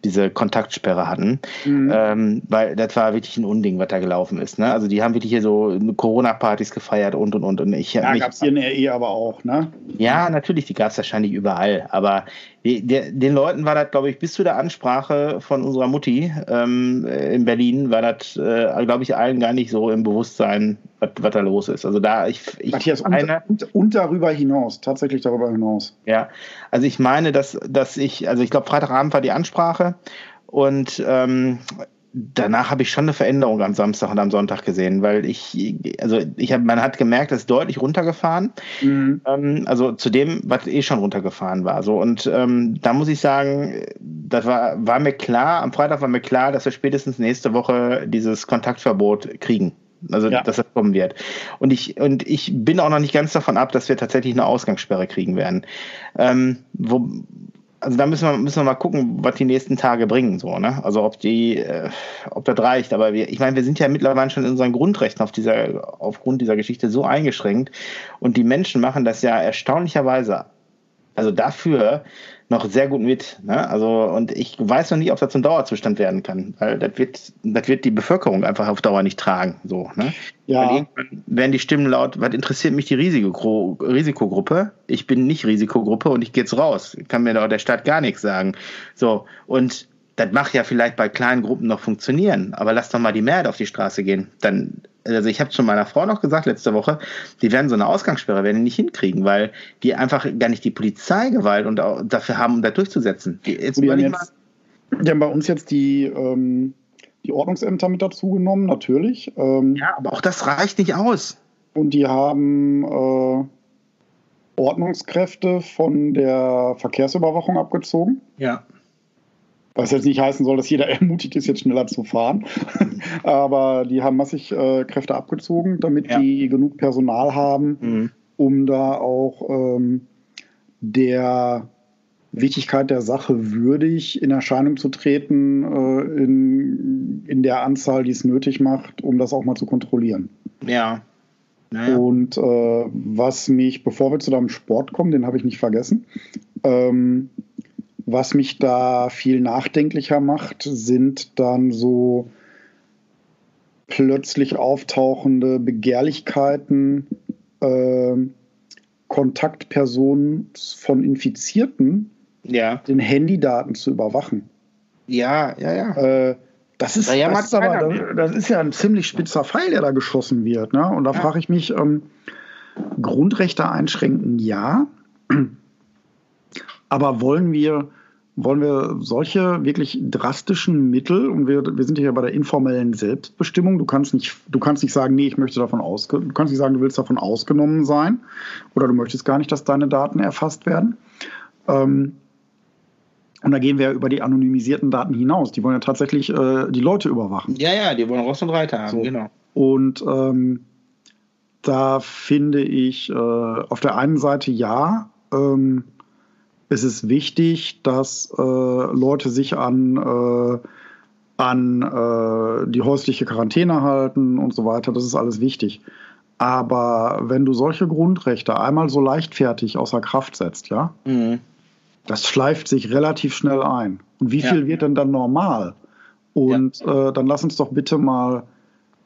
diese Kontaktsperre hatten. Mhm. Ähm, weil das war wirklich ein Unding Ding, was da gelaufen ist. Ne? Also die haben wirklich hier so Corona-Partys gefeiert und und und. und ich ja, gab es hier in RE aber auch, ne? Ja, natürlich, die gab es wahrscheinlich überall. Aber die, der, den Leuten war das, glaube ich, bis zu der Ansprache von unserer Mutti ähm, in Berlin, war das, äh, glaube ich, allen gar nicht so im Bewusstsein, was, was da los ist. Also da, ich, ich Matthias, eine, und, und darüber hinaus, tatsächlich darüber hinaus. Ja, also ich meine, dass, dass ich, also ich glaube, Freitagabend war die Ansprache und ähm, danach habe ich schon eine Veränderung am Samstag und am Sonntag gesehen, weil ich, also ich habe, man hat gemerkt, es ist deutlich runtergefahren. Mhm. Ähm, also zu dem, was eh schon runtergefahren war. So und ähm, da muss ich sagen, das war, war mir klar. Am Freitag war mir klar, dass wir spätestens nächste Woche dieses Kontaktverbot kriegen. Also ja. dass das kommen wird. Und ich und ich bin auch noch nicht ganz davon ab, dass wir tatsächlich eine Ausgangssperre kriegen werden. Ähm, wo, also da müssen wir, müssen wir mal gucken, was die nächsten Tage bringen, so, ne? Also ob die, äh, ob das reicht. Aber wir, ich meine, wir sind ja mittlerweile schon in unseren Grundrechten auf dieser, aufgrund dieser Geschichte so eingeschränkt. Und die Menschen machen das ja erstaunlicherweise, also dafür, noch sehr gut mit. Ne? Also, und ich weiß noch nicht, ob das zum Dauerzustand werden kann, weil das wird, das wird die Bevölkerung einfach auf Dauer nicht tragen. So, ne? Ja. Weil irgendwann werden die Stimmen laut, was interessiert mich die Risiko Risikogruppe? Ich bin nicht Risikogruppe und ich gehe jetzt raus. Kann mir doch der Staat gar nichts sagen. So, und das mag ja vielleicht bei kleinen Gruppen noch funktionieren, aber lass doch mal die Mehrheit auf die Straße gehen. Dann also ich habe schon meiner Frau noch gesagt letzte Woche, die werden so eine Ausgangssperre werden die nicht hinkriegen, weil die einfach gar nicht die Polizeigewalt und dafür haben, um da durchzusetzen. Jetzt die, haben jetzt, die haben bei uns jetzt die, ähm, die Ordnungsämter mit dazu genommen, natürlich. Ähm, ja, aber auch das reicht nicht aus. Und die haben äh, Ordnungskräfte von der Verkehrsüberwachung abgezogen. Ja. Was jetzt nicht heißen soll, dass jeder ermutigt ist, jetzt schneller zu fahren. Aber die haben massig äh, Kräfte abgezogen, damit ja. die genug Personal haben, mhm. um da auch ähm, der Wichtigkeit der Sache würdig in Erscheinung zu treten, äh, in, in der Anzahl, die es nötig macht, um das auch mal zu kontrollieren. Ja. Naja. Und äh, was mich, bevor wir zu deinem Sport kommen, den habe ich nicht vergessen, ähm, was mich da viel nachdenklicher macht, sind dann so plötzlich auftauchende Begehrlichkeiten, äh, Kontaktpersonen von Infizierten, ja. den Handydaten zu überwachen. Ja, ja, ja. Äh, das ist, ja das, ist aber, das, das, ist ja ein ziemlich spitzer Pfeil, der da geschossen wird. Ne? Und da ja. frage ich mich, ähm, Grundrechte einschränken, ja. Aber wollen wir, wollen wir solche wirklich drastischen Mittel, und wir, wir sind hier bei der informellen Selbstbestimmung, du kannst nicht, du kannst nicht sagen, nee, ich möchte davon ausge, du kannst nicht sagen, du willst davon ausgenommen sein, oder du möchtest gar nicht, dass deine Daten erfasst werden. Ähm, und da gehen wir über die anonymisierten Daten hinaus. Die wollen ja tatsächlich äh, die Leute überwachen. Ja, ja, die wollen Ross und Reiter haben, so. genau. Und ähm, da finde ich äh, auf der einen Seite ja, ähm, es ist wichtig, dass äh, Leute sich an, äh, an äh, die häusliche Quarantäne halten und so weiter. Das ist alles wichtig. Aber wenn du solche Grundrechte einmal so leichtfertig außer Kraft setzt, ja, mhm. das schleift sich relativ schnell ein. Und wie viel ja. wird denn dann normal? Und ja. äh, dann lass uns doch bitte mal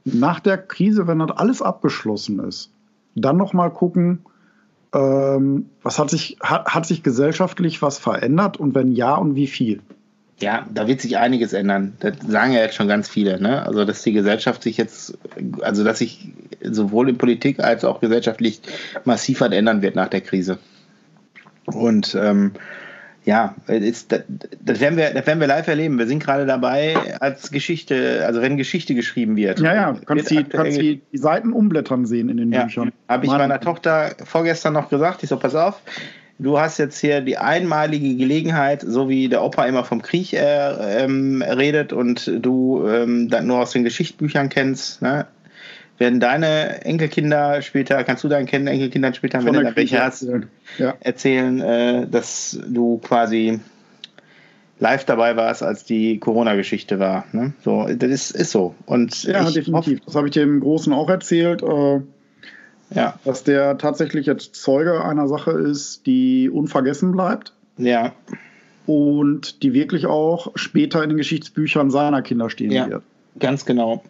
nach der Krise, wenn das alles abgeschlossen ist, dann noch mal gucken, ähm, was hat sich, hat, hat sich gesellschaftlich was verändert und wenn ja und wie viel? Ja, da wird sich einiges ändern. Das sagen ja jetzt schon ganz viele. Ne? Also, dass die Gesellschaft sich jetzt, also dass sich sowohl in Politik als auch gesellschaftlich massiv was ändern wird nach der Krise. Und ähm, ja, ist, das, das, werden wir, das werden wir live erleben. Wir sind gerade dabei, als Geschichte, also wenn Geschichte geschrieben wird. Ja, ja, kannst, die, kannst die, die Seiten umblättern sehen in den ja, Büchern. Habe ich meiner Tochter vorgestern noch gesagt. Ich so, pass auf, du hast jetzt hier die einmalige Gelegenheit, so wie der Opa immer vom Krieg äh, ähm, redet und du ähm, dann nur aus den Geschichtsbüchern kennst, ne? Werden deine Enkelkinder später, kannst du deinen Enkelkindern später, wenn du da welche hast, ja. erzählen, äh, dass du quasi live dabei warst, als die Corona-Geschichte war. Ne? So, das ist, ist so. Und ja, definitiv. Das habe ich dem Großen auch erzählt. Äh, ja. Dass der tatsächlich jetzt Zeuge einer Sache ist, die unvergessen bleibt. Ja. Und die wirklich auch später in den Geschichtsbüchern seiner Kinder stehen ja, wird. Ganz genau.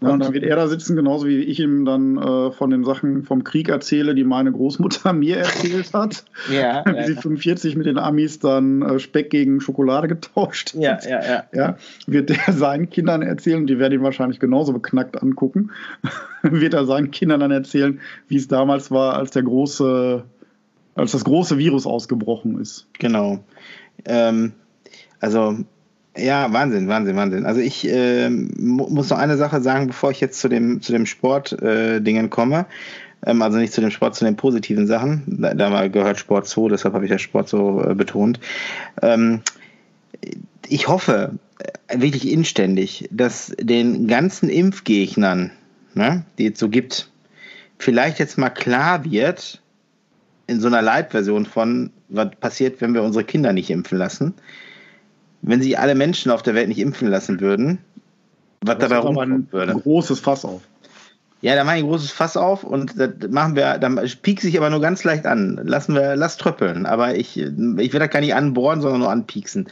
Ja, und dann wird er da sitzen, genauso wie ich ihm dann äh, von den Sachen vom Krieg erzähle, die meine Großmutter mir erzählt hat. ja, wie ja, sie 45 mit den Amis dann äh, Speck gegen Schokolade getauscht ja, hat. Ja, ja. ja, wird er seinen Kindern erzählen, die werden ihn wahrscheinlich genauso beknackt angucken, wird er seinen Kindern dann erzählen, wie es damals war, als der große, als das große Virus ausgebrochen ist. Genau. Ähm, also ja, Wahnsinn, Wahnsinn, Wahnsinn. Also ich äh, muss noch eine Sache sagen, bevor ich jetzt zu dem, zu dem Sport-Dingen äh, komme. Ähm, also nicht zu dem Sport, zu den positiven Sachen. Da, da gehört Sport zu, deshalb habe ich ja Sport so äh, betont. Ähm, ich hoffe äh, wirklich inständig, dass den ganzen Impfgegnern, ne, die es so gibt, vielleicht jetzt mal klar wird, in so einer Light-Version von, was passiert, wenn wir unsere Kinder nicht impfen lassen wenn sich alle Menschen auf der Welt nicht impfen lassen würden, was das dabei rumkommen würde. Ein großes Fass auf. Ja, da mache ich ein großes Fass auf und das machen wir, dann piekt sich aber nur ganz leicht an. Lassen wir, lass tröppeln. Aber ich, ich will das gar nicht anbohren, sondern nur anpieksen.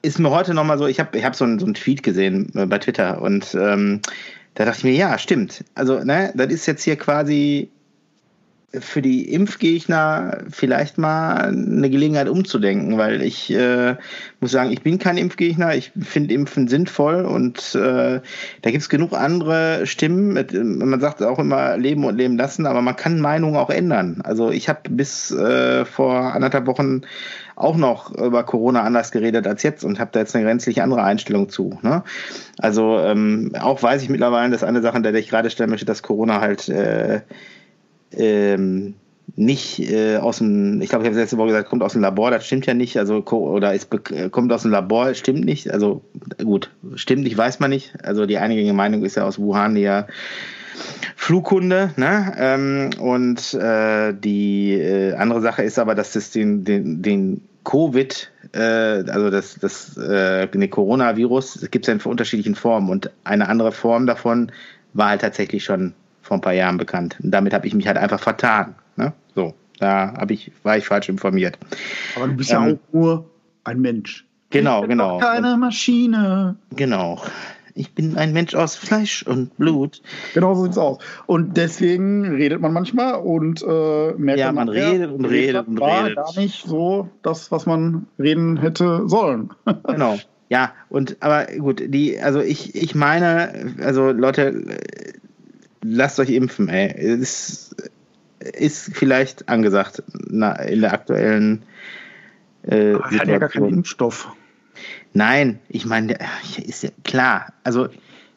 Ist mir heute nochmal so, ich habe ich hab so, einen, so einen Tweet gesehen äh, bei Twitter und ähm, da dachte ich mir, ja, stimmt. Also, ne, das ist jetzt hier quasi für die Impfgegner vielleicht mal eine Gelegenheit umzudenken, weil ich äh, muss sagen, ich bin kein Impfgegner, ich finde Impfen sinnvoll und äh, da gibt es genug andere Stimmen. Man sagt auch immer leben und leben lassen, aber man kann Meinungen auch ändern. Also ich habe bis äh, vor anderthalb Wochen auch noch über Corona anders geredet als jetzt und habe da jetzt eine grenzlich andere Einstellung zu. Ne? Also ähm, auch weiß ich mittlerweile, dass eine Sache, der ich gerade stellen möchte, dass Corona halt äh, ähm, nicht äh, aus dem, ich glaube, ich habe letzte Woche gesagt, kommt aus dem Labor, das stimmt ja nicht, also oder ist, kommt aus dem Labor, stimmt nicht, also gut, stimmt nicht, weiß man nicht, also die einige Meinung ist ja aus Wuhan ja Flughunde, ne? Ähm, und äh, die äh, andere Sache ist aber, dass das den, den, den Covid, äh, also das, das äh, den Coronavirus, gibt es ja in unterschiedlichen Formen und eine andere Form davon war halt tatsächlich schon vor ein paar Jahren bekannt. Und damit habe ich mich halt einfach vertan. Ne? So, da habe ich, war ich falsch informiert. Aber du bist ähm, ja auch nur ein Mensch. Genau, ich bin genau. Keine Maschine. Genau. Ich bin ein Mensch aus Fleisch und Blut. Genau so sieht es aus. Und deswegen redet man manchmal und äh, merkt ja, man, man redet und redet und war redet. gar nicht so das, was man reden hätte sollen. genau. Ja, und aber gut, die, also ich, ich meine, also Leute, lasst euch impfen, ey. Ist, ist vielleicht angesagt na, in der aktuellen äh, Aber hat ja gar keinen Impfstoff. Nein, ich meine, ist ja klar. Also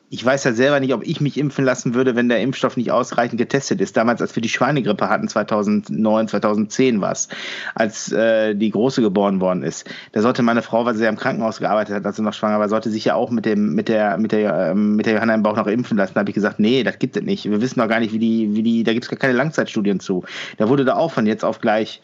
ich weiß ja selber nicht, ob ich mich impfen lassen würde, wenn der Impfstoff nicht ausreichend getestet ist. Damals, als wir die Schweinegrippe hatten, 2009, 2010 war es, als äh, die Große geboren worden ist. Da sollte meine Frau, weil sie ja im Krankenhaus gearbeitet hat, als sie noch schwanger war, sollte sich ja auch mit dem mit der mit der ähm, mit der Johanna im Bauch noch impfen lassen. Da habe ich gesagt, nee, das gibt es nicht. Wir wissen noch gar nicht, wie die wie die, da gibt es gar keine Langzeitstudien zu. Da wurde da auch von jetzt auf gleich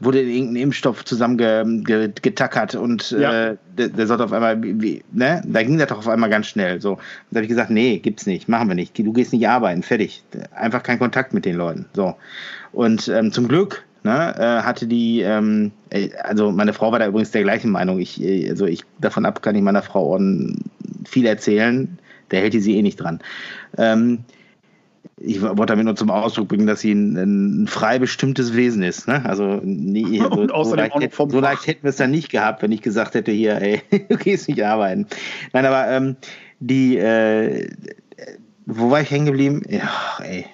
wurde irgendein Impfstoff zusammengetackert und ja. äh, der, der sollte auf einmal, wie, ne? Da ging das doch auf einmal ganz schnell. So, da habe ich gesagt, nee, gibt's nicht, machen wir nicht. Du gehst nicht arbeiten, fertig. Einfach kein Kontakt mit den Leuten. So. Und ähm, zum Glück ne, äh, hatte die, ähm, äh, also meine Frau war da übrigens der gleichen Meinung. Ich, äh, also ich davon ab kann ich meiner Frau viel erzählen. Der hält die sie eh nicht dran. Ähm, ich wollte damit nur zum Ausdruck bringen, dass sie ein, ein frei bestimmtes Wesen ist. Ne? Also nie, so, so, leicht, so leicht hätten wir es dann nicht gehabt, wenn ich gesagt hätte, hier, ey, du gehst nicht arbeiten. Nein, aber ähm, die, äh, wo war ich hängen geblieben? Ey.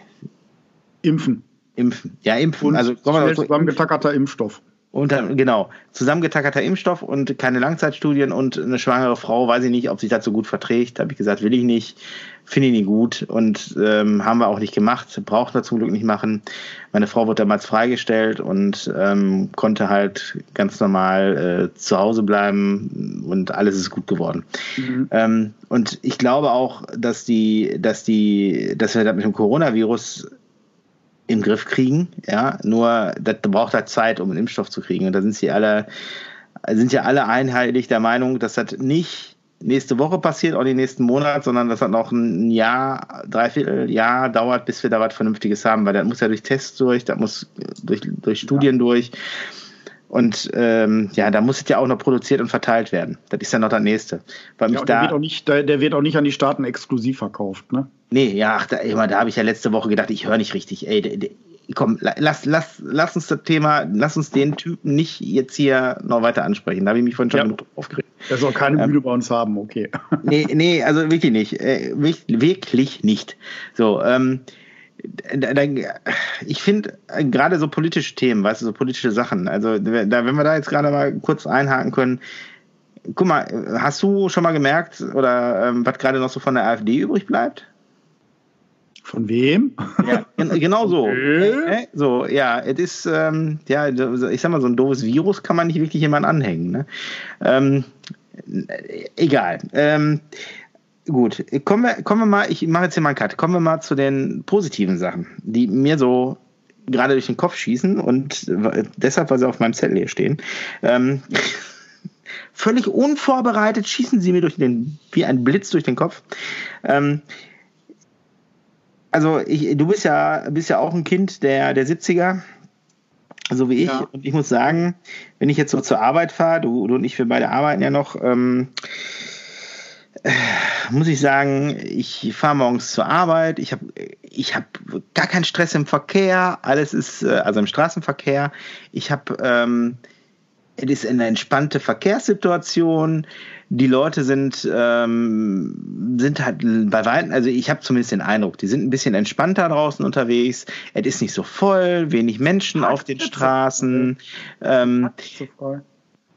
Impfen. Impfen. Ja, impfen. Und also zusammengetackerter Impfstoff. Und dann, genau, zusammengetackerter Impfstoff und keine Langzeitstudien und eine schwangere Frau, weiß ich nicht, ob sich das so gut verträgt. Habe ich gesagt, will ich nicht, finde ich nicht gut und ähm, haben wir auch nicht gemacht, braucht wir zum Glück nicht machen. Meine Frau wurde damals freigestellt und ähm, konnte halt ganz normal äh, zu Hause bleiben und alles ist gut geworden. Mhm. Ähm, und ich glaube auch, dass die, dass die, dass wir das mit dem Coronavirus im Griff kriegen. Ja, nur das braucht halt Zeit, um einen Impfstoff zu kriegen. Und da sind sie alle, sind ja alle einheitlich der Meinung, dass das nicht nächste Woche passiert, auch den nächsten Monat, sondern dass das noch ein Jahr, dreiviertel Jahr dauert, bis wir da was Vernünftiges haben, weil das muss ja durch Tests durch, das muss durch, durch Studien ja. durch. Und ähm, ja, da muss es ja auch noch produziert und verteilt werden. Das ist ja noch das nächste. Weil ja, mich da, der, wird auch nicht, der, der, wird auch nicht an die Staaten exklusiv verkauft, ne? Nee, ja, ach, da, da habe ich ja letzte Woche gedacht, ich höre nicht richtig. Ey, der, der, komm, lass, lass, lass uns das Thema, lass uns den Typen nicht jetzt hier noch weiter ansprechen. Da habe ich mich vorhin schon ja. aufgeregt. Er soll keine Bühne ähm, bei uns haben, okay. Nee, nee, also wirklich nicht. Äh, wirklich nicht. So, ähm, ich finde äh, gerade so politische Themen, weißt du, so politische Sachen, also da, wenn wir da jetzt gerade mal kurz einhaken können, guck mal, hast du schon mal gemerkt oder ähm, was gerade noch so von der AfD übrig bleibt? Von wem? Ja, genau so. Okay. So, ja, es ist, ähm, ja, ich sag mal, so ein doofes Virus kann man nicht wirklich jemand anhängen. Ne? Ähm, egal. Ähm, Gut, kommen wir, kommen wir mal, ich mache jetzt hier mal einen Cut, kommen wir mal zu den positiven Sachen, die mir so gerade durch den Kopf schießen und deshalb, weil sie auf meinem Zettel hier stehen. Ähm, völlig unvorbereitet schießen sie mir durch den, wie ein Blitz durch den Kopf. Ähm, also ich, du bist ja, bist ja auch ein Kind der, der 70er, so wie ich. Ja. Und ich muss sagen, wenn ich jetzt so zur Arbeit fahre, du, du und ich, wir beide arbeiten ja noch, ähm, muss ich sagen, ich fahre morgens zur Arbeit, ich habe ich hab gar keinen Stress im Verkehr, alles ist, äh, also im Straßenverkehr. Ich habe, ähm, es ist eine entspannte Verkehrssituation. Die Leute sind, ähm, sind halt bei weitem, also ich habe zumindest den Eindruck, die sind ein bisschen entspannter draußen unterwegs. Es ist nicht so voll, wenig Menschen auf den Straßen. Ähm,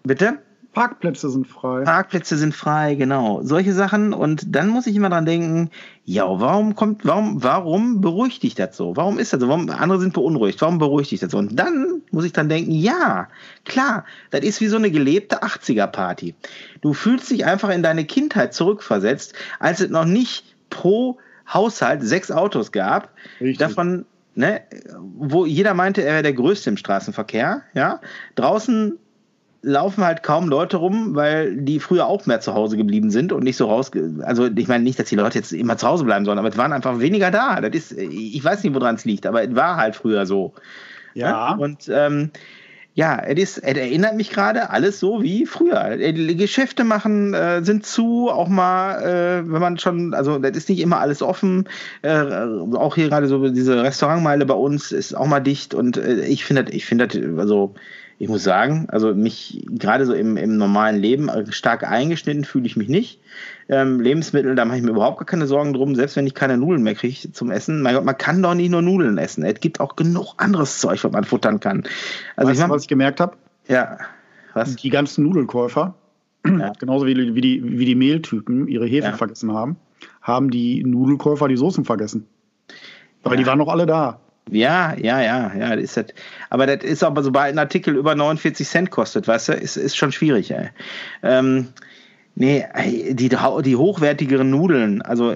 bitte? Parkplätze sind frei. Parkplätze sind frei, genau. Solche Sachen. Und dann muss ich immer dran denken, ja, warum kommt, warum, warum beruhigt dich das so? Warum ist das so? Warum, andere sind beunruhigt. Warum beruhigt dich das so? Und dann muss ich dann denken, ja, klar, das ist wie so eine gelebte 80er-Party. Du fühlst dich einfach in deine Kindheit zurückversetzt, als es noch nicht pro Haushalt sechs Autos gab. Richtig. Davon Ne, wo jeder meinte, er wäre der Größte im Straßenverkehr, ja. Draußen laufen halt kaum Leute rum, weil die früher auch mehr zu Hause geblieben sind und nicht so raus. Also ich meine nicht, dass die Leute jetzt immer zu Hause bleiben sollen, aber es waren einfach weniger da. Das ist, ich weiß nicht, woran es liegt, aber es war halt früher so. Ja. Und ähm, ja, es erinnert mich gerade alles so wie früher. Die Geschäfte machen äh, sind zu, auch mal, äh, wenn man schon, also das ist nicht immer alles offen. Äh, auch hier gerade so diese Restaurantmeile bei uns ist auch mal dicht und äh, ich finde, ich finde, also ich muss sagen, also mich gerade so im, im normalen Leben äh, stark eingeschnitten fühle ich mich nicht. Ähm, Lebensmittel, da mache ich mir überhaupt gar keine Sorgen drum, selbst wenn ich keine Nudeln mehr kriege zum Essen. Mein Gott, man kann doch nicht nur Nudeln essen. Es gibt auch genug anderes Zeug, was man futtern kann. Also weißt ich mein, was ich gemerkt habe? Ja. Was? Die ganzen Nudelkäufer, ja. genauso wie, wie, die, wie die Mehltypen ihre Hefe ja. vergessen haben, haben die Nudelkäufer die Soßen vergessen. Weil ja. die waren noch alle da. Ja, ja, ja, ja, das ist das. Aber das ist aber, sobald ein Artikel über 49 Cent kostet, weißt du, ist, ist schon schwierig, ey. Ähm, nee, die, die hochwertigeren Nudeln, also,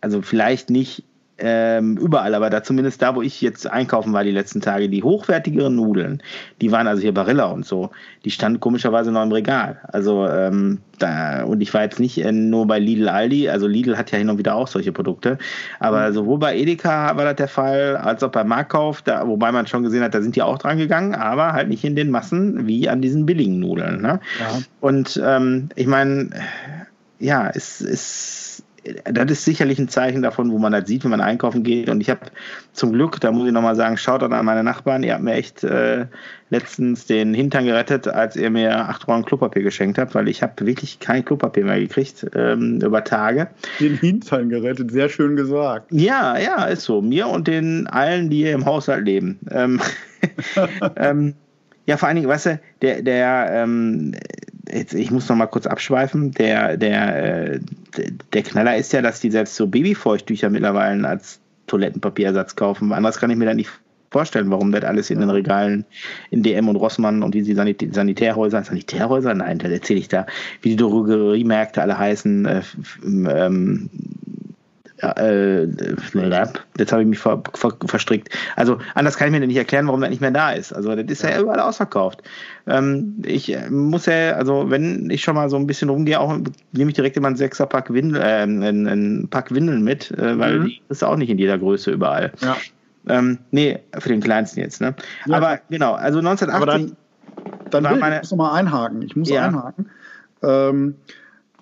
also vielleicht nicht ähm, überall, aber da zumindest da, wo ich jetzt einkaufen war die letzten Tage, die hochwertigeren Nudeln, die waren also hier Barilla und so, die standen komischerweise noch im Regal. Also ähm, da, und ich war jetzt nicht äh, nur bei Lidl Aldi, also Lidl hat ja hin und wieder auch solche Produkte, aber mhm. sowohl bei Edeka war das der Fall, als auch bei Marktkauf, da, wobei man schon gesehen hat, da sind die auch dran gegangen, aber halt nicht in den Massen wie an diesen billigen Nudeln. Ne? Ja. Und ähm, ich meine, ja, es ist das ist sicherlich ein Zeichen davon, wo man das sieht, wenn man einkaufen geht. Und ich habe zum Glück, da muss ich nochmal sagen, schaut an meine Nachbarn, ihr habt mir echt äh, letztens den Hintern gerettet, als ihr mir acht Rollen Klopapier geschenkt habt, weil ich habe wirklich kein Klopapier mehr gekriegt ähm, über Tage. Den Hintern gerettet, sehr schön gesagt. Ja, ja, ist so. Mir und den allen, die hier im Haushalt leben. Ähm, ähm, ja, vor allen Dingen, weißt du, der, der, ähm, jetzt, ich muss noch mal kurz abschweifen. Der, der, äh, der Knaller ist ja, dass die selbst so Babyfeuchttücher mittlerweile als Toilettenpapierersatz kaufen. Anders kann ich mir da nicht vorstellen, warum das alles in den Regalen in DM und Rossmann und wie die Sanit Sanitärhäuser, Sanitärhäuser, nein, da erzähle ich da, wie die Drogeriemärkte alle heißen, äh, ähm, äh, jetzt habe ich mich ver, ver, verstrickt. Also anders kann ich mir nicht erklären, warum das nicht mehr da ist. Also das ist ja, ja überall ausverkauft. Ähm, ich äh, muss ja, also wenn ich schon mal so ein bisschen rumgehe, auch nehme ich direkt immer einen Sechserpack Windel, äh, einen, einen Pack Windeln mit, äh, weil mhm. die ist auch nicht in jeder Größe überall. Ja. Ähm, nee, für den kleinsten jetzt. Ne? Ja. Aber genau, also 1980. Aber dann, dann war will, meine, ich muss noch mal einhaken. Ich muss ja. einhaken. Ähm,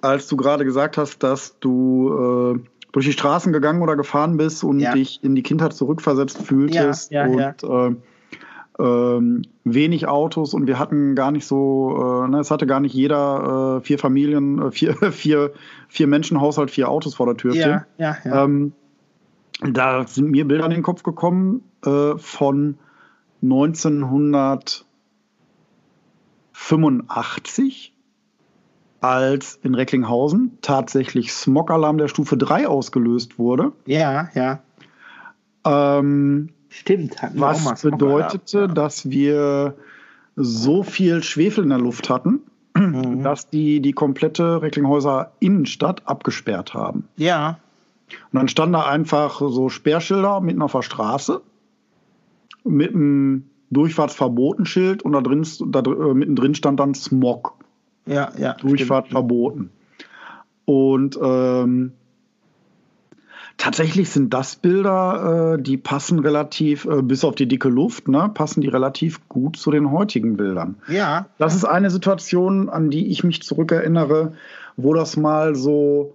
als du gerade gesagt hast, dass du äh, durch die Straßen gegangen oder gefahren bist und ja. dich in die Kindheit zurückversetzt fühltest ja, ja, und äh, äh, wenig Autos und wir hatten gar nicht so, äh, ne, es hatte gar nicht jeder äh, vier Familien, äh, vier, vier, vier Menschen Haushalt, vier Autos vor der Tür stehen. Ja, ja, ähm, da sind mir Bilder in den Kopf gekommen äh, von 1985 als in Recklinghausen tatsächlich Smog-Alarm der Stufe 3 ausgelöst wurde. Ja, ja. Ähm, Stimmt. Was bedeutete, dass wir so viel Schwefel in der Luft hatten, mhm. dass die die komplette Recklinghäuser Innenstadt abgesperrt haben. Ja. Und dann standen da einfach so Sperrschilder mitten auf der Straße mit einem Durchfahrtsverbotenschild und da, drin, da äh, mittendrin stand dann Smog ja, ja, Durchfahrt stimmt. verboten. Und ähm, tatsächlich sind das Bilder, äh, die passen relativ, äh, bis auf die dicke Luft, ne, passen die relativ gut zu den heutigen Bildern. Ja. Das ist eine Situation, an die ich mich zurückerinnere, wo das mal so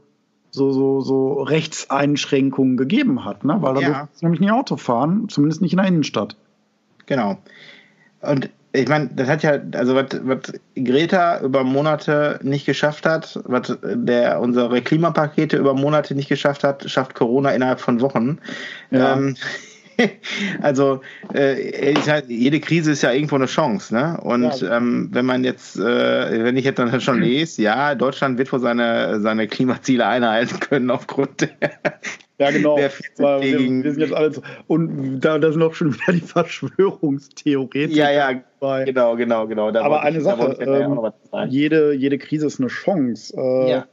so, so, so Rechtseinschränkungen gegeben hat, ne? weil da ja. nämlich nicht Auto fahren, zumindest nicht in der Innenstadt. Genau. Und ich meine, das hat ja, also was, Greta über Monate nicht geschafft hat, was der unsere Klimapakete über Monate nicht geschafft hat, schafft Corona innerhalb von Wochen. Ja. Ähm, also äh, jede Krise ist ja irgendwo eine Chance, ne? Und ja. ähm, wenn man jetzt, äh, wenn ich jetzt dann schon lese, ja, Deutschland wird wohl seine seine Klimaziele einhalten können aufgrund der ja, genau. Wir, wir, sind jetzt alle so, und da, da sind auch schon wieder die Verschwörungstheorien. Ja, ja, bei. genau, genau, genau. Da Aber eine ich, Sache, ähm, jede, jede Krise ist eine Chance. Äh, ja.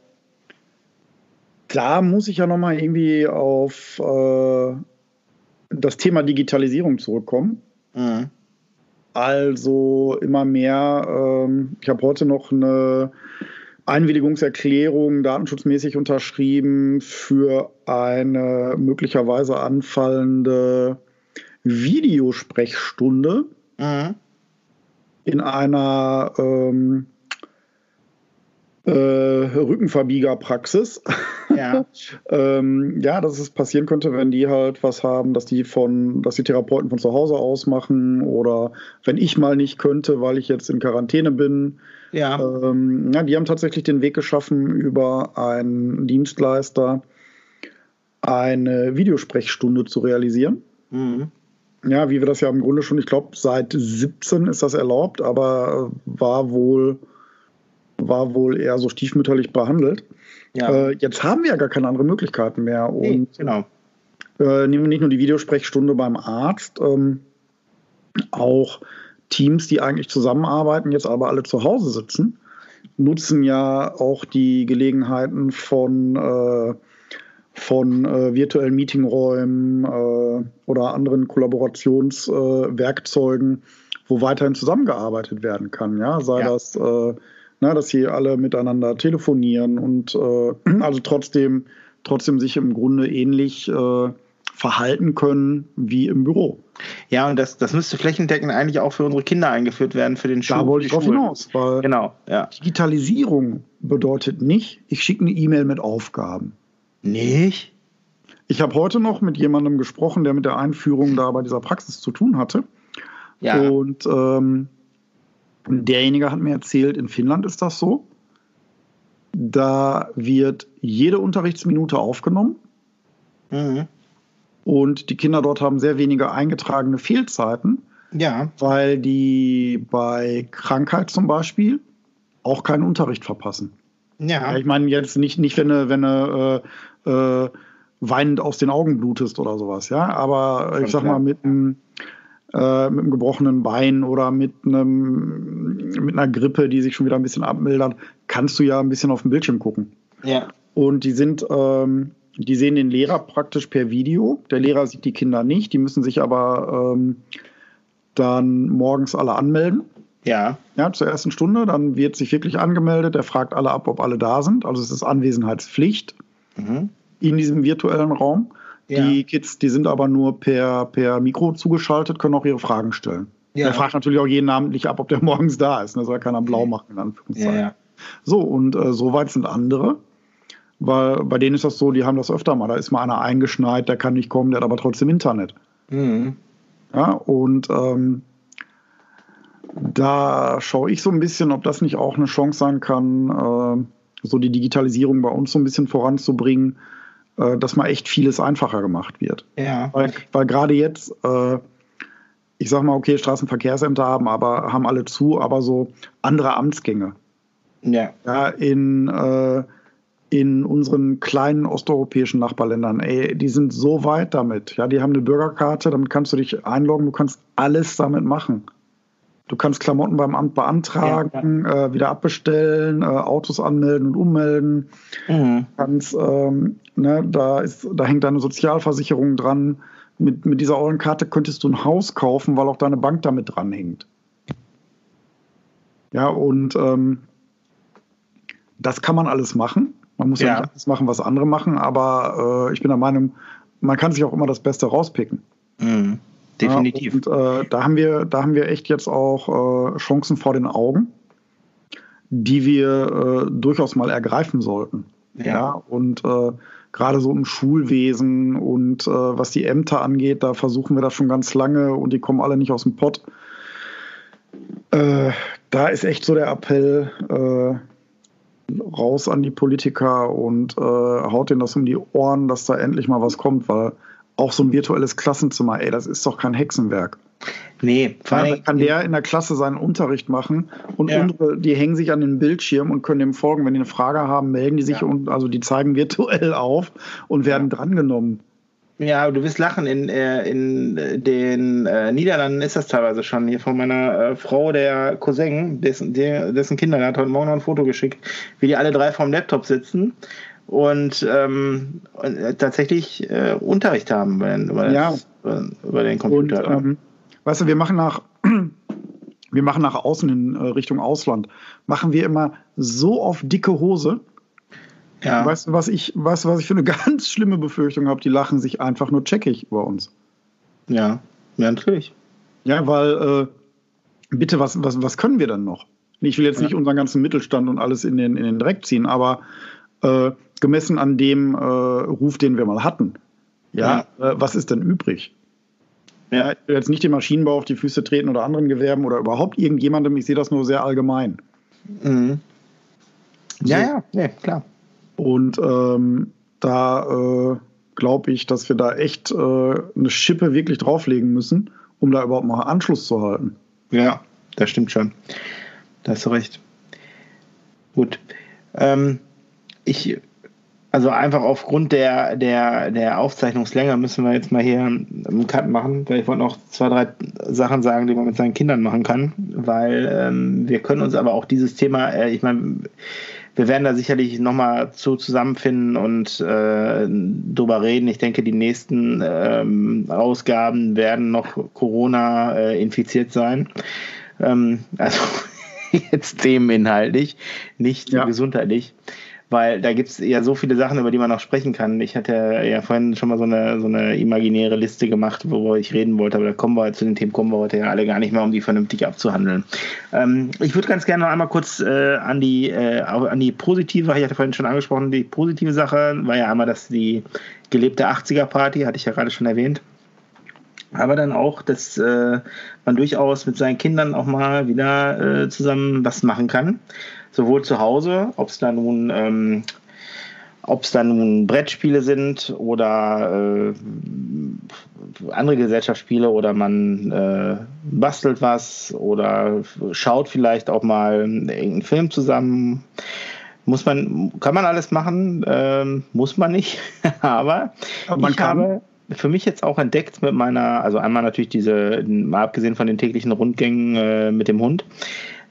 Da muss ich ja nochmal irgendwie auf äh, das Thema Digitalisierung zurückkommen. Mhm. Also immer mehr, ähm, ich habe heute noch eine Einwilligungserklärung datenschutzmäßig unterschrieben für eine möglicherweise anfallende Videosprechstunde mhm. in einer ähm, äh, Rückenverbiegerpraxis. Ja. ähm, ja, dass es passieren könnte, wenn die halt was haben, dass die von, dass die Therapeuten von zu Hause aus machen oder wenn ich mal nicht könnte, weil ich jetzt in Quarantäne bin, ja. Ähm, ja, die haben tatsächlich den Weg geschaffen, über einen Dienstleister eine Videosprechstunde zu realisieren. Mhm. Ja, wie wir das ja im Grunde schon, ich glaube, seit 17 ist das erlaubt, aber war wohl, war wohl eher so stiefmütterlich behandelt. Ja. Äh, jetzt haben wir ja gar keine anderen Möglichkeiten mehr. Und nee, genau. Äh, nehmen wir nicht nur die Videosprechstunde beim Arzt, ähm, auch Teams, die eigentlich zusammenarbeiten, jetzt aber alle zu Hause sitzen, nutzen ja auch die Gelegenheiten von, äh, von äh, virtuellen Meetingräumen äh, oder anderen Kollaborationswerkzeugen, äh, wo weiterhin zusammengearbeitet werden kann. Ja? Sei ja. das, äh, na, dass sie alle miteinander telefonieren und äh, also trotzdem, trotzdem sich im Grunde ähnlich verhalten können wie im Büro. Ja, und das, das müsste flächendeckend eigentlich auch für unsere Kinder eingeführt werden, für den Schul Da wollte ich drauf hinaus, weil genau, ja. Digitalisierung bedeutet nicht, ich schicke eine E-Mail mit Aufgaben. Nicht? Ich habe heute noch mit jemandem gesprochen, der mit der Einführung da bei dieser Praxis zu tun hatte. Ja. Und ähm, derjenige hat mir erzählt, in Finnland ist das so. Da wird jede Unterrichtsminute aufgenommen. Mhm. Und die Kinder dort haben sehr wenige eingetragene Fehlzeiten. Ja. Weil die bei Krankheit zum Beispiel auch keinen Unterricht verpassen. Ja. Ich meine jetzt nicht, nicht wenn du, wenn du äh, äh, weinend aus den Augen blutest oder sowas, ja. Aber Schon ich sag klar. mal, mit einem, äh, mit einem gebrochenen Bein oder mit, einem, mit einer Grippe, die sich schon wieder ein bisschen abmildert, kannst du ja ein bisschen auf den Bildschirm gucken. Ja. Und die sind ähm, die sehen den Lehrer praktisch per Video. Der Lehrer sieht die Kinder nicht. Die müssen sich aber ähm, dann morgens alle anmelden. Ja. Ja, zur ersten Stunde. Dann wird sich wirklich angemeldet. Er fragt alle ab, ob alle da sind. Also es ist Anwesenheitspflicht mhm. in diesem virtuellen Raum. Ja. Die Kids, die sind aber nur per, per Mikro zugeschaltet, können auch ihre Fragen stellen. Ja. Er fragt natürlich auch jeden namentlich ab, ob der morgens da ist. Da soll keiner blau machen, in Anführungszeichen. Ja, ja. So, und äh, soweit sind andere weil bei denen ist das so, die haben das öfter mal. Da ist mal einer eingeschneit, der kann nicht kommen, der hat aber trotzdem Internet. Mhm. Ja, und ähm, da schaue ich so ein bisschen, ob das nicht auch eine Chance sein kann, äh, so die Digitalisierung bei uns so ein bisschen voranzubringen, äh, dass mal echt vieles einfacher gemacht wird. Ja. Weil, weil gerade jetzt, äh, ich sag mal, okay, Straßenverkehrsämter haben, aber haben alle zu, aber so andere Amtsgänge. Ja. Ja, in äh, in unseren kleinen osteuropäischen Nachbarländern, ey, die sind so weit damit. Ja, die haben eine Bürgerkarte, damit kannst du dich einloggen, du kannst alles damit machen. Du kannst Klamotten beim Amt beantragen, ja, ja. Äh, wieder abbestellen, äh, Autos anmelden und ummelden. Mhm. Kannst, ähm, ne, da, ist, da hängt deine Sozialversicherung dran. Mit, mit dieser ollen Karte könntest du ein Haus kaufen, weil auch deine Bank damit dranhängt. Ja, und ähm, das kann man alles machen. Man muss ja, ja nicht alles machen, was andere machen, aber äh, ich bin der Meinung, man kann sich auch immer das Beste rauspicken. Mhm, definitiv. Ja, und äh, da, haben wir, da haben wir echt jetzt auch äh, Chancen vor den Augen, die wir äh, durchaus mal ergreifen sollten. Ja. ja und äh, gerade so im Schulwesen und äh, was die Ämter angeht, da versuchen wir das schon ganz lange und die kommen alle nicht aus dem Pott. da ist echt so der Appell, raus an die Politiker und äh, haut denen das um die Ohren, dass da endlich mal was kommt, weil auch so ein virtuelles Klassenzimmer, ey, das ist doch kein Hexenwerk. Nee, vor allem kann der in der Klasse seinen Unterricht machen und ja. unsere, die hängen sich an den Bildschirm und können dem folgen. Wenn die eine Frage haben, melden die sich ja. und also die zeigen virtuell auf und werden ja. drangenommen. Ja, du wirst lachen. In, äh, in äh, den äh, Niederlanden ist das teilweise schon. Hier von meiner Frau, der Cousin, dessen, dessen Kinder, der hat heute Morgen noch ein Foto geschickt, wie die alle drei vorm Laptop sitzen und, ähm, äh, tatsächlich äh, Unterricht haben über den, über, ja. das, über den Computer. Und, ähm, weißt du, wir machen nach wir machen nach außen in Richtung Ausland, machen wir immer so auf dicke Hose, ja. Weißt du, was ich, weißt du, was ich für eine ganz schlimme Befürchtung habe? Die lachen sich einfach nur checkig über uns. Ja, ja, natürlich. Ja, weil, äh, bitte, was, was, was können wir dann noch? Ich will jetzt ja. nicht unseren ganzen Mittelstand und alles in den, in den Dreck ziehen, aber äh, gemessen an dem äh, Ruf, den wir mal hatten, ja, ja. Äh, was ist denn übrig? Ja. Ich will jetzt nicht dem Maschinenbau auf die Füße treten oder anderen Gewerben oder überhaupt irgendjemandem, ich sehe das nur sehr allgemein. Mhm. So. ja, ja, klar. Und ähm, da äh, glaube ich, dass wir da echt äh, eine Schippe wirklich drauflegen müssen, um da überhaupt mal Anschluss zu halten. Ja, das stimmt schon. Da hast du recht. Gut. Ähm, ich Also einfach aufgrund der, der, der Aufzeichnungslänge müssen wir jetzt mal hier einen Cut machen, weil ich wollte noch zwei, drei Sachen sagen, die man mit seinen Kindern machen kann, weil ähm, wir können uns aber auch dieses Thema, äh, ich meine, wir werden da sicherlich nochmal zu zusammenfinden und äh, drüber reden. Ich denke, die nächsten ähm, Ausgaben werden noch Corona äh, infiziert sein. Ähm, also jetzt themeninhaltlich, nicht ja. gesundheitlich weil da gibt es ja so viele Sachen, über die man noch sprechen kann. Ich hatte ja vorhin schon mal so eine, so eine imaginäre Liste gemacht, worüber ich reden wollte, aber da kommen wir zu den Themen kommen wir heute ja alle gar nicht mehr, um die vernünftig abzuhandeln. Ähm, ich würde ganz gerne noch einmal kurz äh, an die äh, an die positive, ich hatte vorhin schon angesprochen, die positive Sache war ja einmal, dass die gelebte 80er-Party, hatte ich ja gerade schon erwähnt, aber dann auch, dass äh, man durchaus mit seinen Kindern auch mal wieder äh, zusammen was machen kann sowohl zu Hause, ob es da nun ähm, ob es dann nun Brettspiele sind oder äh, andere Gesellschaftsspiele oder man äh, bastelt was oder schaut vielleicht auch mal irgendeinen Film zusammen. Muss man, kann man alles machen, ähm, muss man nicht, aber, aber man ich kann. habe für mich jetzt auch entdeckt mit meiner, also einmal natürlich diese, mal abgesehen von den täglichen Rundgängen äh, mit dem Hund,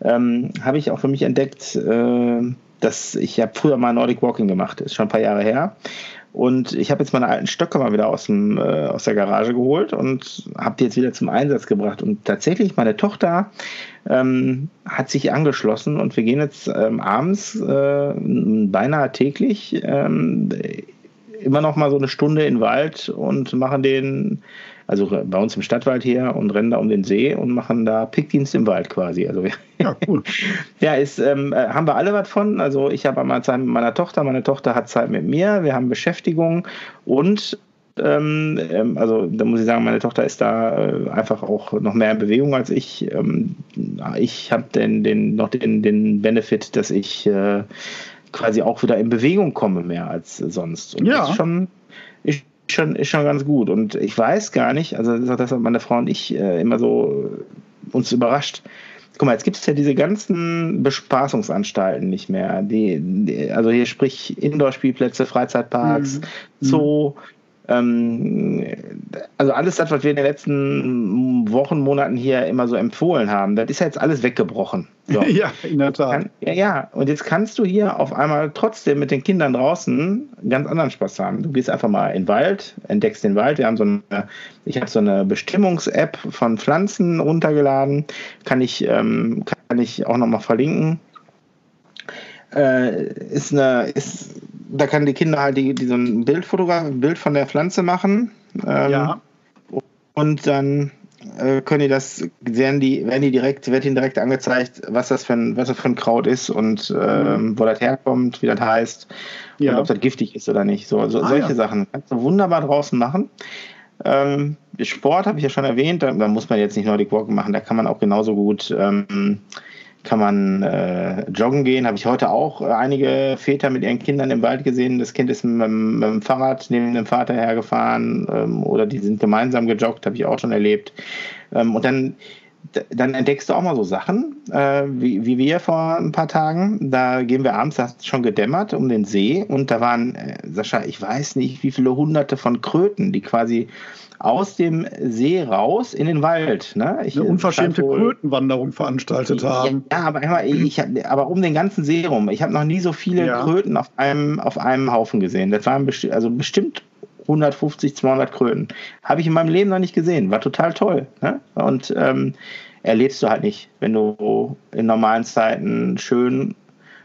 ähm, habe ich auch für mich entdeckt, äh, dass ich habe früher mal Nordic Walking gemacht, ist schon ein paar Jahre her. Und ich habe jetzt meine alten Stöcke mal wieder aus, dem, äh, aus der Garage geholt und habe die jetzt wieder zum Einsatz gebracht. Und tatsächlich, meine Tochter ähm, hat sich angeschlossen und wir gehen jetzt ähm, abends äh, beinahe täglich ähm, immer noch mal so eine Stunde in den Wald und machen den also bei uns im Stadtwald hier und rennen da um den See und machen da Pickdienst im Wald quasi. Also ja, cool. ja, ist, ähm, äh, haben wir alle was von. Also ich habe einmal Zeit mit meiner Tochter, meine Tochter hat Zeit mit mir, wir haben Beschäftigung und ähm, ähm, also da muss ich sagen, meine Tochter ist da äh, einfach auch noch mehr in Bewegung als ich. Ähm, ich habe den, den, noch den, den Benefit, dass ich äh, quasi auch wieder in Bewegung komme mehr als sonst. Und ja. das ist schon, schon, ist schon ganz gut. Und ich weiß gar nicht, also das hat meine Frau und ich äh, immer so uns überrascht. Guck mal, jetzt gibt es ja diese ganzen Bespaßungsanstalten nicht mehr. Die, die also hier sprich Indoor-Spielplätze, Freizeitparks, mhm. Zoo, ähm, also alles das, was wir in den letzten Wochen, Monaten hier immer so empfohlen haben, das ist ja jetzt alles weggebrochen. So. ja, in der Tat. Kann, ja, ja, und jetzt kannst du hier auf einmal trotzdem mit den Kindern draußen ganz anderen Spaß haben. Du gehst einfach mal in den Wald, entdeckst den Wald. Wir haben so eine, ich habe so eine Bestimmungs-App von Pflanzen runtergeladen, kann ich, ähm, kann ich auch nochmal verlinken. Äh, ist eine, ist da kann die Kinder halt die, die so ein Bild, ein Bild von der Pflanze machen. Ähm, ja. Und dann äh, können die das, werden die, werden die direkt, wird ihnen direkt angezeigt, was das für ein, was das für ein Kraut ist und ähm, mhm. wo das herkommt, wie das heißt ja. und ob das giftig ist oder nicht. So, so ah, solche ja. Sachen kannst du wunderbar draußen machen. Ähm, Sport habe ich ja schon erwähnt, da, da, muss man jetzt nicht Nordic Walk machen, da kann man auch genauso gut ähm, kann man äh, joggen gehen. Habe ich heute auch äh, einige Väter mit ihren Kindern im Wald gesehen. Das Kind ist mit, mit dem Fahrrad neben dem Vater hergefahren ähm, oder die sind gemeinsam gejoggt, habe ich auch schon erlebt. Ähm, und dann dann entdeckst du auch mal so Sachen, äh, wie, wie wir vor ein paar Tagen. Da gehen wir abends, da hat schon gedämmert um den See und da waren, äh, Sascha, ich weiß nicht, wie viele hunderte von Kröten, die quasi aus dem See raus in den Wald. Ne? Ich, Eine unverschämte Krötenwanderung veranstaltet haben. Ja, aber, ich, aber um den ganzen See rum. Ich habe noch nie so viele ja. Kröten auf einem, auf einem Haufen gesehen. Das waren besti also bestimmt 150, 200 Kröten. Habe ich in meinem Leben noch nicht gesehen. War total toll. Ne? Und ähm, erlebst du halt nicht, wenn du in normalen Zeiten schön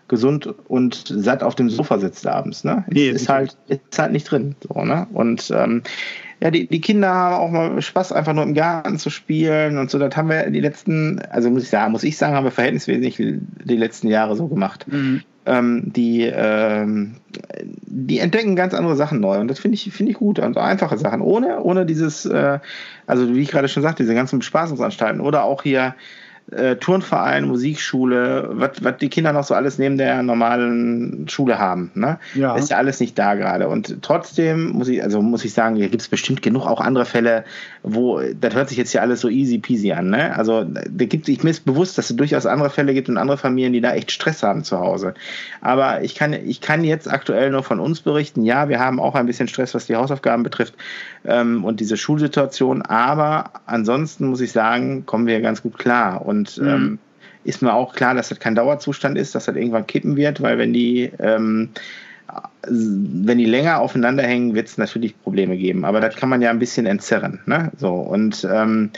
gesund und satt auf dem Sofa sitzt abends. Ne? Nee, ist, halt, ist halt nicht drin. So, ne? Und ähm, ja, die, die Kinder haben auch mal Spaß, einfach nur im Garten zu spielen und so. Das haben wir die letzten, also muss ich sagen, muss ich sagen, haben wir verhältnismäßig die letzten Jahre so gemacht. Mhm. Ähm, die, ähm, die entdecken ganz andere Sachen neu und das finde ich, finde ich gut. Also einfache Sachen, ohne, ohne dieses, äh, also wie ich gerade schon sagte, diese ganzen Bespaßungsanstalten oder auch hier äh, Turnverein, Musikschule, was die Kinder noch so alles neben der normalen Schule haben. Ne? Ja. Ist ja alles nicht da gerade. Und trotzdem muss ich, also muss ich sagen, hier gibt es bestimmt genug auch andere Fälle, wo, das hört sich jetzt hier alles so easy peasy an. Ne? Also da gibt, ich mir ist bewusst, dass es durchaus andere Fälle gibt und andere Familien, die da echt Stress haben zu Hause. Aber ich kann, ich kann jetzt aktuell nur von uns berichten, ja, wir haben auch ein bisschen Stress, was die Hausaufgaben betrifft ähm, und diese Schulsituation. Aber ansonsten muss ich sagen, kommen wir ganz gut klar. Und mhm. ähm, ist mir auch klar, dass das kein Dauerzustand ist, dass das irgendwann kippen wird, weil wenn die ähm, wenn die länger aufeinander hängen, wird es natürlich Probleme geben. Aber das kann man ja ein bisschen entzerren. Ne? So und ähm,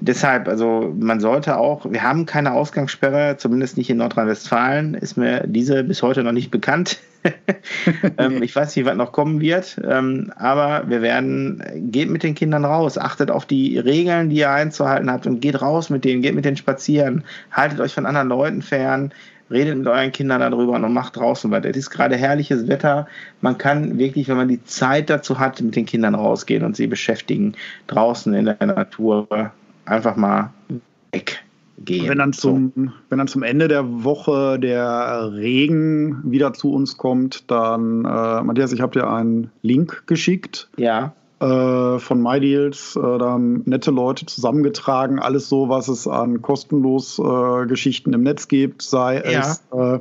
deshalb, also man sollte auch, wir haben keine Ausgangssperre, zumindest nicht in Nordrhein-Westfalen, ist mir diese bis heute noch nicht bekannt. ähm, ich weiß nicht, was noch kommen wird, ähm, aber wir werden, geht mit den Kindern raus, achtet auf die Regeln, die ihr einzuhalten habt und geht raus mit denen, geht mit denen spazieren, haltet euch von anderen Leuten fern, redet mit euren Kindern darüber und macht draußen weiter. Es ist gerade herrliches Wetter. Man kann wirklich, wenn man die Zeit dazu hat, mit den Kindern rausgehen und sie beschäftigen, draußen in der Natur einfach mal weggehen. Wenn dann, zum, so. wenn dann zum Ende der Woche der Regen wieder zu uns kommt, dann, äh, Matthias, ich habe dir einen Link geschickt. Ja. Äh, von MyDeals. Äh, da haben nette Leute zusammengetragen, alles so, was es an kostenlos äh, Geschichten im Netz gibt, sei ja. es äh,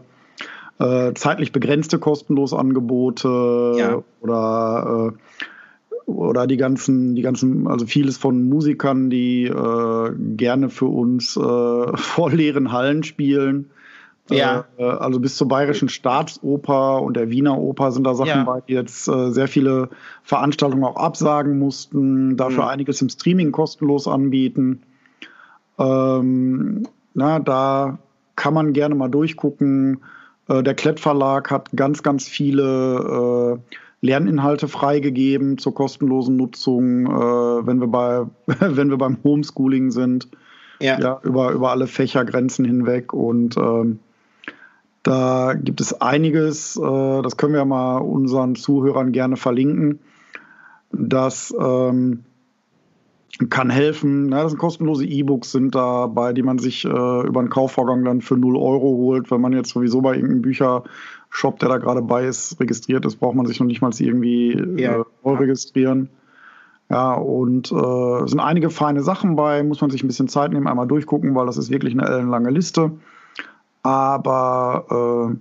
äh, zeitlich begrenzte kostenlos Angebote ja. oder oder die ganzen, die ganzen, also vieles von Musikern, die äh, gerne für uns äh, vor leeren Hallen spielen. Ja. Äh, also bis zur Bayerischen Staatsoper und der Wiener Oper sind da Sachen ja. bei, die jetzt äh, sehr viele Veranstaltungen auch absagen mussten, dafür mhm. einiges im Streaming kostenlos anbieten. Ähm, na, da kann man gerne mal durchgucken. Äh, der Klettverlag hat ganz, ganz viele äh, Lerninhalte freigegeben zur kostenlosen Nutzung, äh, wenn, wir bei, wenn wir beim Homeschooling sind. Ja. ja über, über alle Fächergrenzen hinweg. Und ähm, da gibt es einiges, äh, das können wir mal unseren Zuhörern gerne verlinken. Das ähm, kann helfen. Ja, das sind kostenlose E-Books sind dabei, die man sich äh, über einen Kaufvorgang dann für 0 Euro holt. Wenn man jetzt sowieso bei irgendeinem Büchershop, der da gerade bei ist, registriert ist, braucht man sich noch nicht mal irgendwie ja. äh, registrieren. Ja, und äh, es sind einige feine Sachen bei, muss man sich ein bisschen Zeit nehmen, einmal durchgucken, weil das ist wirklich eine ellenlange Liste. Aber äh,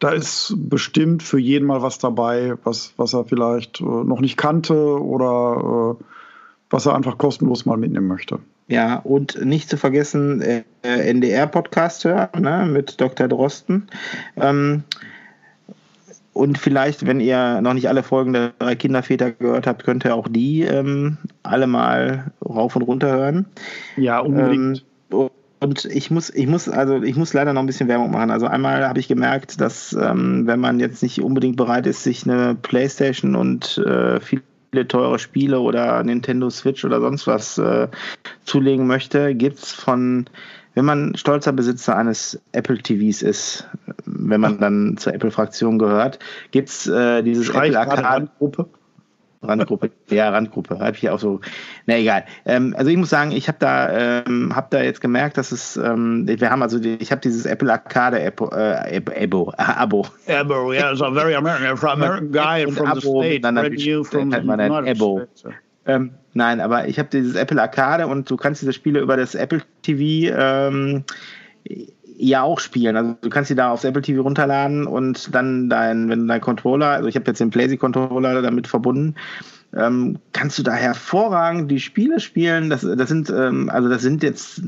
da ist bestimmt für jeden mal was dabei, was, was er vielleicht äh, noch nicht kannte oder äh, was er einfach kostenlos mal mitnehmen möchte. Ja, und nicht zu vergessen, äh, NDR-Podcast hören ne, mit Dr. Drosten. Ähm, und vielleicht, wenn ihr noch nicht alle Folgen der drei Kinderväter gehört habt, könnt ihr auch die ähm, alle mal rauf und runter hören. Ja, unbedingt. Ähm, und ich muss, ich muss, also ich muss leider noch ein bisschen Werbung machen. Also einmal habe ich gemerkt, dass ähm, wenn man jetzt nicht unbedingt bereit ist, sich eine Playstation und äh, viel viele teure Spiele oder Nintendo Switch oder sonst was äh, zulegen möchte, gibt es von, wenn man stolzer Besitzer eines Apple TVs ist, wenn man dann zur Apple-Fraktion gehört, gibt es äh, dieses Apple Arcade. Randgruppe, ja, Randgruppe, habe ich auch so. Na egal. Ähm, also ich muss sagen, ich habe da, ähm, hab da jetzt gemerkt, dass es, ähm, wir haben also, die, ich habe dieses Apple Arcade Abo, äh, Abo, Abo. Yeah, it's a very American, American guy from Abo, the States, dann you from man ein Abo. Ähm, nein, aber ich habe dieses Apple Arcade und du kannst diese Spiele über das Apple TV ähm, ja auch spielen. Also du kannst sie da aufs Apple TV runterladen und dann dein, wenn dein Controller, also ich habe jetzt den PlayStation-Controller damit verbunden, ähm, kannst du da hervorragend die Spiele spielen. Das, das sind, ähm, also das sind jetzt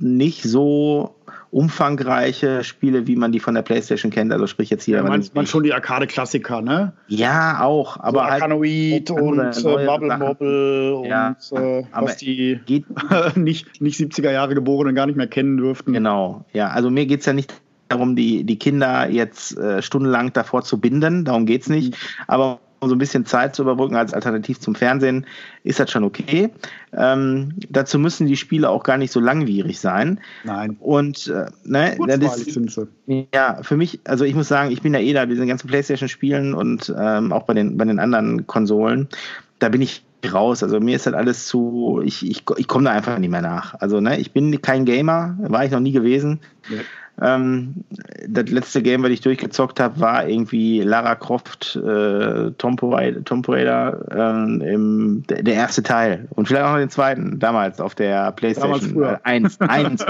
nicht so umfangreiche Spiele, wie man die von der PlayStation kennt. Also sprich jetzt hier. Ja, man, man schon die Arcade-Klassiker, ne? Ja, auch. Aber so halt Arcanoid und äh, Bubble Bobble ja, und äh, was die geht nicht, nicht 70er Jahre Geborenen gar nicht mehr kennen dürften. Genau, ja. Also mir geht es ja nicht darum, die, die Kinder jetzt äh, stundenlang davor zu binden. Darum geht es nicht. Mhm. Aber um so ein bisschen Zeit zu überbrücken als Alternativ zum Fernsehen, ist das schon okay. Ähm, dazu müssen die Spiele auch gar nicht so langwierig sein. Nein. Und äh, ne, das, sie. Ja, für mich, also ich muss sagen, ich bin ja eh da, bei diesen ganzen Playstation-Spielen und ähm, auch bei den, bei den anderen Konsolen, da bin ich raus. Also mir ist das alles zu, ich, ich, ich komme da einfach nicht mehr nach. Also ne, ich bin kein Gamer, war ich noch nie gewesen. Ja. Ähm, das letzte Game, was ich durchgezockt habe, war irgendwie Lara Croft, äh, Tomb Raider, ähm, im, der, der, erste Teil. Und vielleicht auch noch den zweiten, damals auf der Playstation. Damals 1. 1,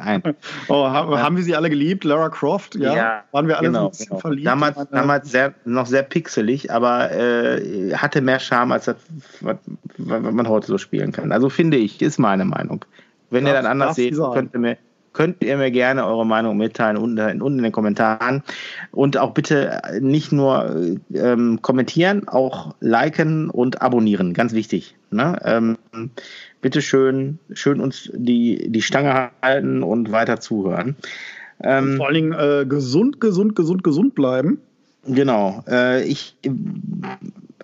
1. Oh, haben, haben wir sie alle geliebt? Lara Croft? Ja. ja Waren wir alle genau, so ein bisschen genau. verliebt? Damals, damals sehr, noch sehr pixelig, aber äh, hatte mehr Charme, als das, was, was man heute so spielen kann. Also finde ich, ist meine Meinung. Wenn ihr dann anders seht, könnt ihr mir könnt ihr mir gerne eure Meinung mitteilen unten, unten in den Kommentaren. Und auch bitte nicht nur ähm, kommentieren, auch liken und abonnieren. Ganz wichtig. Ne? Ähm, bitte schön, schön uns die, die Stange halten und weiter zuhören. Ähm, vor allen Dingen äh, gesund, gesund, gesund, gesund bleiben. Genau. Äh, ich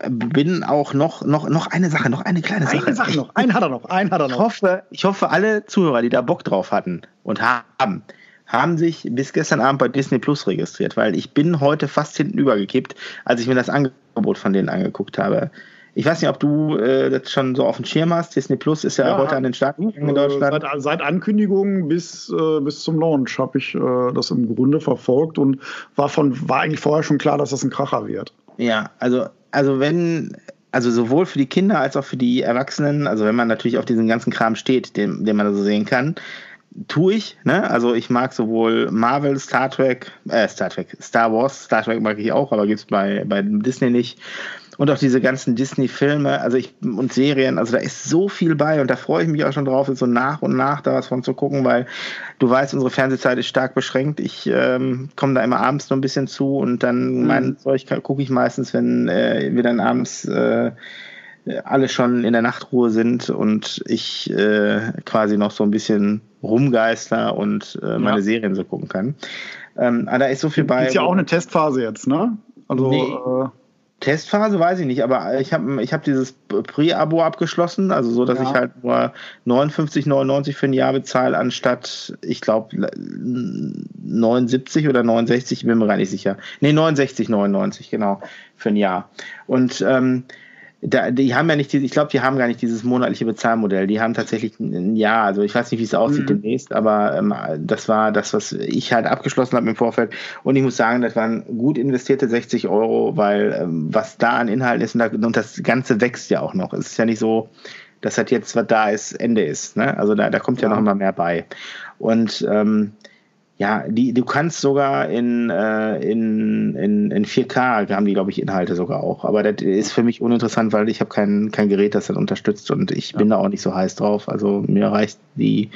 bin auch noch, noch, noch eine Sache, noch eine kleine Sache. Eine Sache noch, einen hat er noch, einen hat er noch. Ich hoffe, ich hoffe, alle Zuhörer, die da Bock drauf hatten und haben, haben sich bis gestern Abend bei Disney Plus registriert, weil ich bin heute fast hinten übergekippt, als ich mir das Angebot von denen angeguckt habe. Ich weiß nicht, ob du äh, das schon so auf dem Schirm hast. Disney Plus ist ja, ja heute an den Start in Deutschland. Seit, seit Ankündigung bis, äh, bis zum Launch habe ich äh, das im Grunde verfolgt und war, von, war eigentlich vorher schon klar, dass das ein Kracher wird. Ja, also also wenn, also sowohl für die Kinder als auch für die Erwachsenen, also wenn man natürlich auf diesen ganzen Kram steht, den, den man so sehen kann, tue ich. Ne? Also ich mag sowohl Marvel, Star Trek, äh, Star Trek, Star Wars, Star Trek mag ich auch, aber gibt es bei, bei Disney nicht und auch diese ganzen Disney-Filme, also ich und Serien, also da ist so viel bei und da freue ich mich auch schon drauf, so nach und nach da was von zu gucken, weil du weißt, unsere Fernsehzeit ist stark beschränkt. Ich ähm, komme da immer abends noch ein bisschen zu und dann mhm. mein Zeug gucke ich meistens, wenn äh, wir dann abends äh, alle schon in der Nachtruhe sind und ich äh, quasi noch so ein bisschen rumgeister und äh, meine ja. Serien so gucken kann. Ähm, aber da ist so viel bei. Ist ja auch eine Testphase jetzt, ne? Also nee. äh Testphase weiß ich nicht, aber ich habe ich hab dieses Pre-Abo abgeschlossen, also so, dass ja. ich halt nur 59,99 für ein Jahr bezahle, anstatt, ich glaube, 79 oder 69, ich bin mir gar nicht sicher. Nee, 69,99, genau, für ein Jahr. Und ähm, da, die haben ja nicht, ich glaube, die haben gar nicht dieses monatliche Bezahlmodell. Die haben tatsächlich ein Jahr, also ich weiß nicht, wie es aussieht mhm. demnächst, aber ähm, das war das, was ich halt abgeschlossen habe im Vorfeld. Und ich muss sagen, das waren gut investierte 60 Euro, weil ähm, was da an Inhalten ist und, da, und, das Ganze wächst ja auch noch. Es ist ja nicht so, dass das jetzt, was da ist, Ende ist. Ne? Also da, da kommt ja, ja noch immer mehr bei. Und ähm, ja, die, du kannst sogar in, äh, in, in, in 4K haben die, glaube ich, Inhalte sogar auch. Aber das ist für mich uninteressant, weil ich habe kein, kein Gerät, das das unterstützt und ich ja. bin da auch nicht so heiß drauf. Also mir reicht die,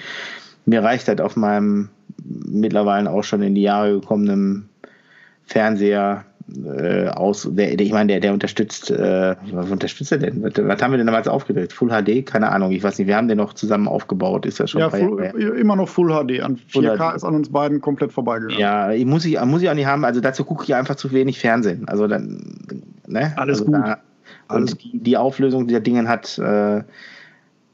mir reicht halt auf meinem mittlerweile auch schon in die Jahre gekommenen Fernseher äh, aus, der, der, ich meine, der, der unterstützt, äh, was unterstützt er denn? Was, was, haben wir denn damals aufgedreht? Full HD? Keine Ahnung, ich weiß nicht, wir haben den noch zusammen aufgebaut, ist ja schon ja, full, immer noch Full HD. An 4K ist an uns beiden komplett vorbeigegangen. Ja, ich muss ich, muss ich auch nicht haben, also dazu gucke ich einfach zu wenig Fernsehen. Also dann, ne? Alles also gut. Da, Alles und die, die Auflösung dieser Dingen hat äh,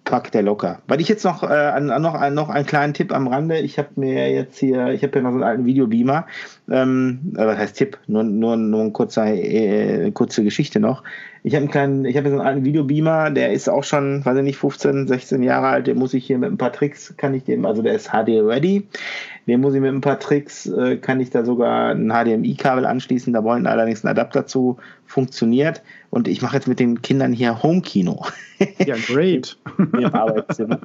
packt der locker. Weil ich jetzt noch, äh, noch, noch einen kleinen Tipp am Rande. Ich habe mir jetzt hier, ich habe hier noch so einen alten Videobeamer. Ähm, äh, was heißt Tipp? Nur, nur, nur eine kurze, äh, kurze Geschichte noch. Ich habe einen kleinen, so einen alten Videobeamer, der ist auch schon, weiß ich nicht, 15, 16 Jahre alt. Den muss ich hier mit ein paar Tricks, kann ich dem, also der ist HD ready. Den muss ich mit ein paar Tricks, äh, kann ich da sogar ein HDMI-Kabel anschließen. Da wollen allerdings ein Adapter zu, funktioniert. Und ich mache jetzt mit den Kindern hier Home-Kino. Ja, great. Im Arbeitszimmer.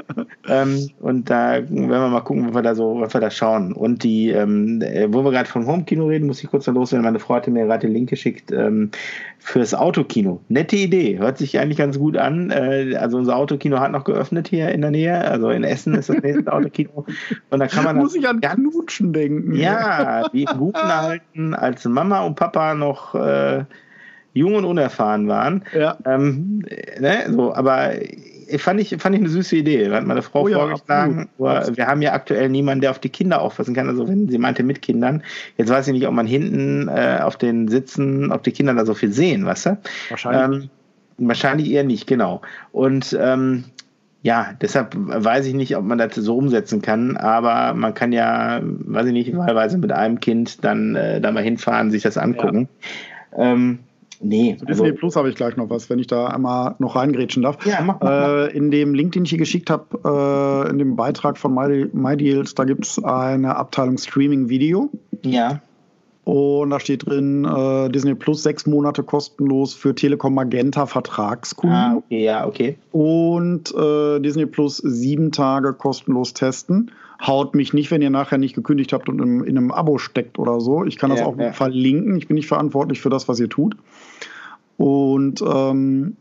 ähm, und da werden wir mal gucken, was wir da so, was wir da schauen. Und die, ähm, äh, wo wir gerade von Home-Kino reden, muss ich kurz noch loswerden. Meine Frau hatte mir gerade den Link geschickt ähm, fürs Autokino. Nette Idee. Hört sich eigentlich ganz gut an. Äh, also unser Autokino hat noch geöffnet hier in der Nähe. Also in Essen ist das nächste Autokino. Und da kann man muss ich an Knutschen denken. Ja, die guten halten, als Mama und Papa noch äh, jung und unerfahren waren. Ja. Ähm, ne, so, aber fand ich, fand ich eine süße Idee. Hat meine Frau oh ja, vorgeschlagen. Absolut. Wir haben ja aktuell niemanden, der auf die Kinder aufpassen kann. Also wenn sie meinte mit Kindern, jetzt weiß ich nicht, ob man hinten äh, auf den Sitzen, ob die Kinder da so viel sehen, weißt du? Wahrscheinlich. Ähm, wahrscheinlich eher nicht, genau. Und ähm, ja, deshalb weiß ich nicht, ob man das so umsetzen kann, aber man kann ja, weiß ich nicht, wahlweise mit einem Kind dann äh, da mal hinfahren, sich das angucken. Ja. Ähm, Nee. Zu Disney also, Plus habe ich gleich noch was, wenn ich da einmal noch reingrätschen darf. Ja, mach, mach. Äh, in dem Link, den ich hier geschickt habe, äh, in dem Beitrag von My, MyDeals, da gibt es eine Abteilung Streaming Video. Ja. Und da steht drin, äh, Disney Plus sechs Monate kostenlos für Telekom Magenta Vertragskunden. Ah, okay, ja, okay. Und äh, Disney Plus sieben Tage kostenlos testen. Haut mich nicht, wenn ihr nachher nicht gekündigt habt und in, in einem Abo steckt oder so. Ich kann das ja, auch ja. verlinken. Ich bin nicht verantwortlich für das, was ihr tut. Und ähm,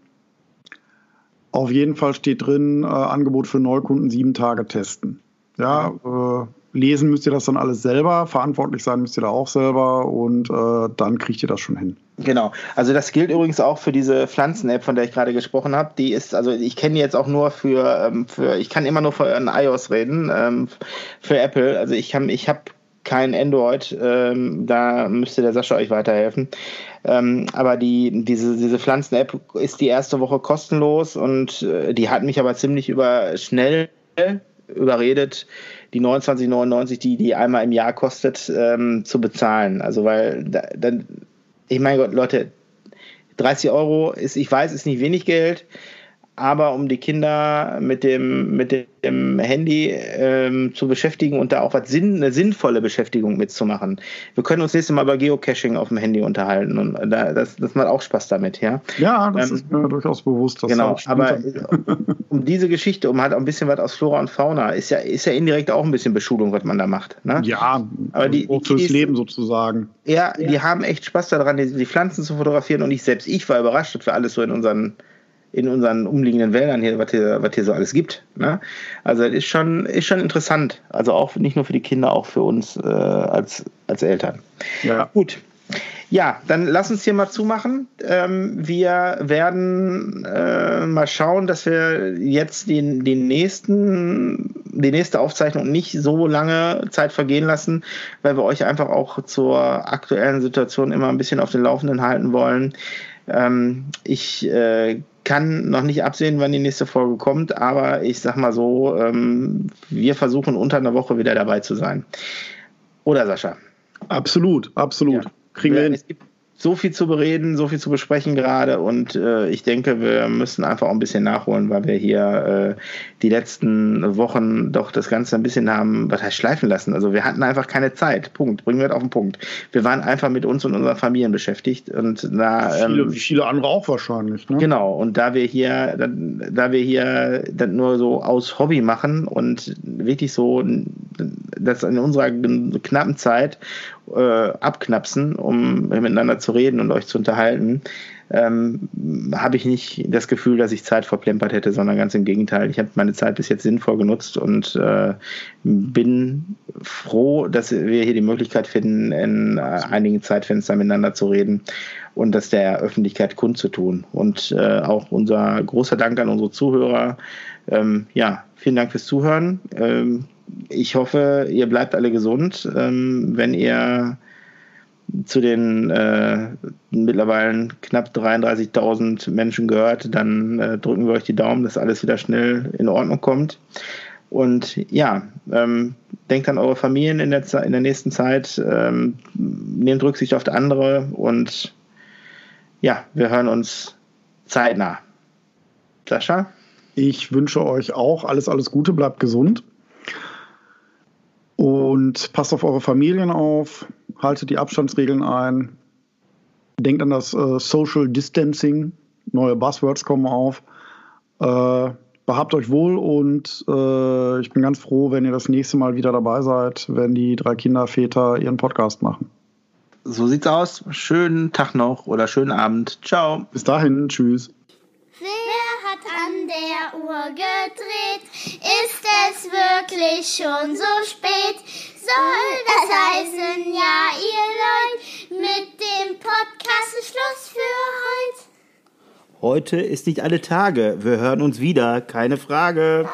auf jeden Fall steht drin, äh, Angebot für Neukunden sieben Tage testen. Ja, äh, lesen müsst ihr das dann alles selber, verantwortlich sein müsst ihr da auch selber und äh, dann kriegt ihr das schon hin. Genau. Also das gilt übrigens auch für diese Pflanzen-App, von der ich gerade gesprochen habe. Die ist, also ich kenne die jetzt auch nur für, ähm, für, ich kann immer nur für ein iOS reden, ähm, für Apple. Also ich kann, ich habe kein Android, ähm, da müsste der Sascha euch weiterhelfen. Ähm, aber die, diese, diese Pflanzen-App ist die erste Woche kostenlos und äh, die hat mich aber ziemlich über schnell überredet, die 29,99, die die einmal im Jahr kostet, ähm, zu bezahlen. Also weil dann, ich meine Gott, Leute, 30 Euro ist, ich weiß, ist nicht wenig Geld, aber um die Kinder mit dem, mit dem Handy ähm, zu beschäftigen und da auch was Sinn, eine sinnvolle Beschäftigung mitzumachen. Wir können uns nächstes Mal über Geocaching auf dem Handy unterhalten und da, das, das macht auch Spaß damit, ja. Ja, das ähm, ist mir durchaus bewusst. genau, aber um diese Geschichte, um halt auch ein bisschen was aus Flora und Fauna, ist ja, ist ja indirekt auch ein bisschen Beschulung, was man da macht. Ne? Ja, aber die, die fürs Leben sozusagen. Ja, ja, die haben echt Spaß daran, die, die Pflanzen zu fotografieren und ich selbst, ich war überrascht, dass wir alles so in unseren in unseren umliegenden Wäldern hier, was hier, was hier so alles gibt. Ne? Also das ist schon, ist schon interessant. Also auch nicht nur für die Kinder, auch für uns äh, als, als Eltern. Ja. Gut. Ja, dann lass uns hier mal zumachen. Ähm, wir werden äh, mal schauen, dass wir jetzt den, den nächsten, die nächste Aufzeichnung nicht so lange Zeit vergehen lassen, weil wir euch einfach auch zur aktuellen Situation immer ein bisschen auf den Laufenden halten wollen. Ähm, ich äh, kann noch nicht absehen, wann die nächste Folge kommt, aber ich sag mal so, ähm, wir versuchen unter einer Woche wieder dabei zu sein. Oder Sascha? Absolut, absolut. Ja. Kriegen wir hin. Es gibt so viel zu bereden, so viel zu besprechen gerade und äh, ich denke, wir müssen einfach auch ein bisschen nachholen, weil wir hier äh, die letzten Wochen doch das Ganze ein bisschen haben, was heißt schleifen lassen. Also wir hatten einfach keine Zeit. Punkt. Bringen wir das auf den Punkt. Wir waren einfach mit uns und unseren Familien beschäftigt und da ähm, viele, wie viele andere auch wahrscheinlich. Ne? Genau. Und da wir hier, da, da wir hier das nur so aus Hobby machen und wirklich so das in unserer knappen Zeit äh, abknapsen, um miteinander zu reden und euch zu unterhalten, ähm, habe ich nicht das Gefühl, dass ich Zeit verplempert hätte, sondern ganz im Gegenteil. Ich habe meine Zeit bis jetzt sinnvoll genutzt und äh, bin froh, dass wir hier die Möglichkeit finden, in äh, einigen Zeitfenstern miteinander zu reden und das der Öffentlichkeit kundzutun. Und äh, auch unser großer Dank an unsere Zuhörer. Ähm, ja, vielen Dank fürs Zuhören. Ähm, ich hoffe, ihr bleibt alle gesund. Ähm, wenn ihr zu den äh, mittlerweile knapp 33.000 Menschen gehört, dann äh, drücken wir euch die Daumen, dass alles wieder schnell in Ordnung kommt. Und ja, ähm, denkt an eure Familien in der, in der nächsten Zeit, ähm, nehmt Rücksicht auf andere und ja, wir hören uns zeitnah. Sascha? Ich wünsche euch auch alles, alles Gute, bleibt gesund. Und passt auf eure Familien auf, haltet die Abstandsregeln ein, denkt an das äh, Social Distancing, neue Buzzwords kommen auf. Äh, behabt euch wohl und äh, ich bin ganz froh, wenn ihr das nächste Mal wieder dabei seid, wenn die drei Kinderväter ihren Podcast machen. So sieht's aus. Schönen Tag noch oder schönen Abend. Ciao. Bis dahin. Tschüss an der Uhr gedreht. Ist es wirklich schon so spät? Soll das heißen, ja, ihr Leute, mit dem Podcast ist Schluss für heute? Heute ist nicht alle Tage. Wir hören uns wieder, keine Frage.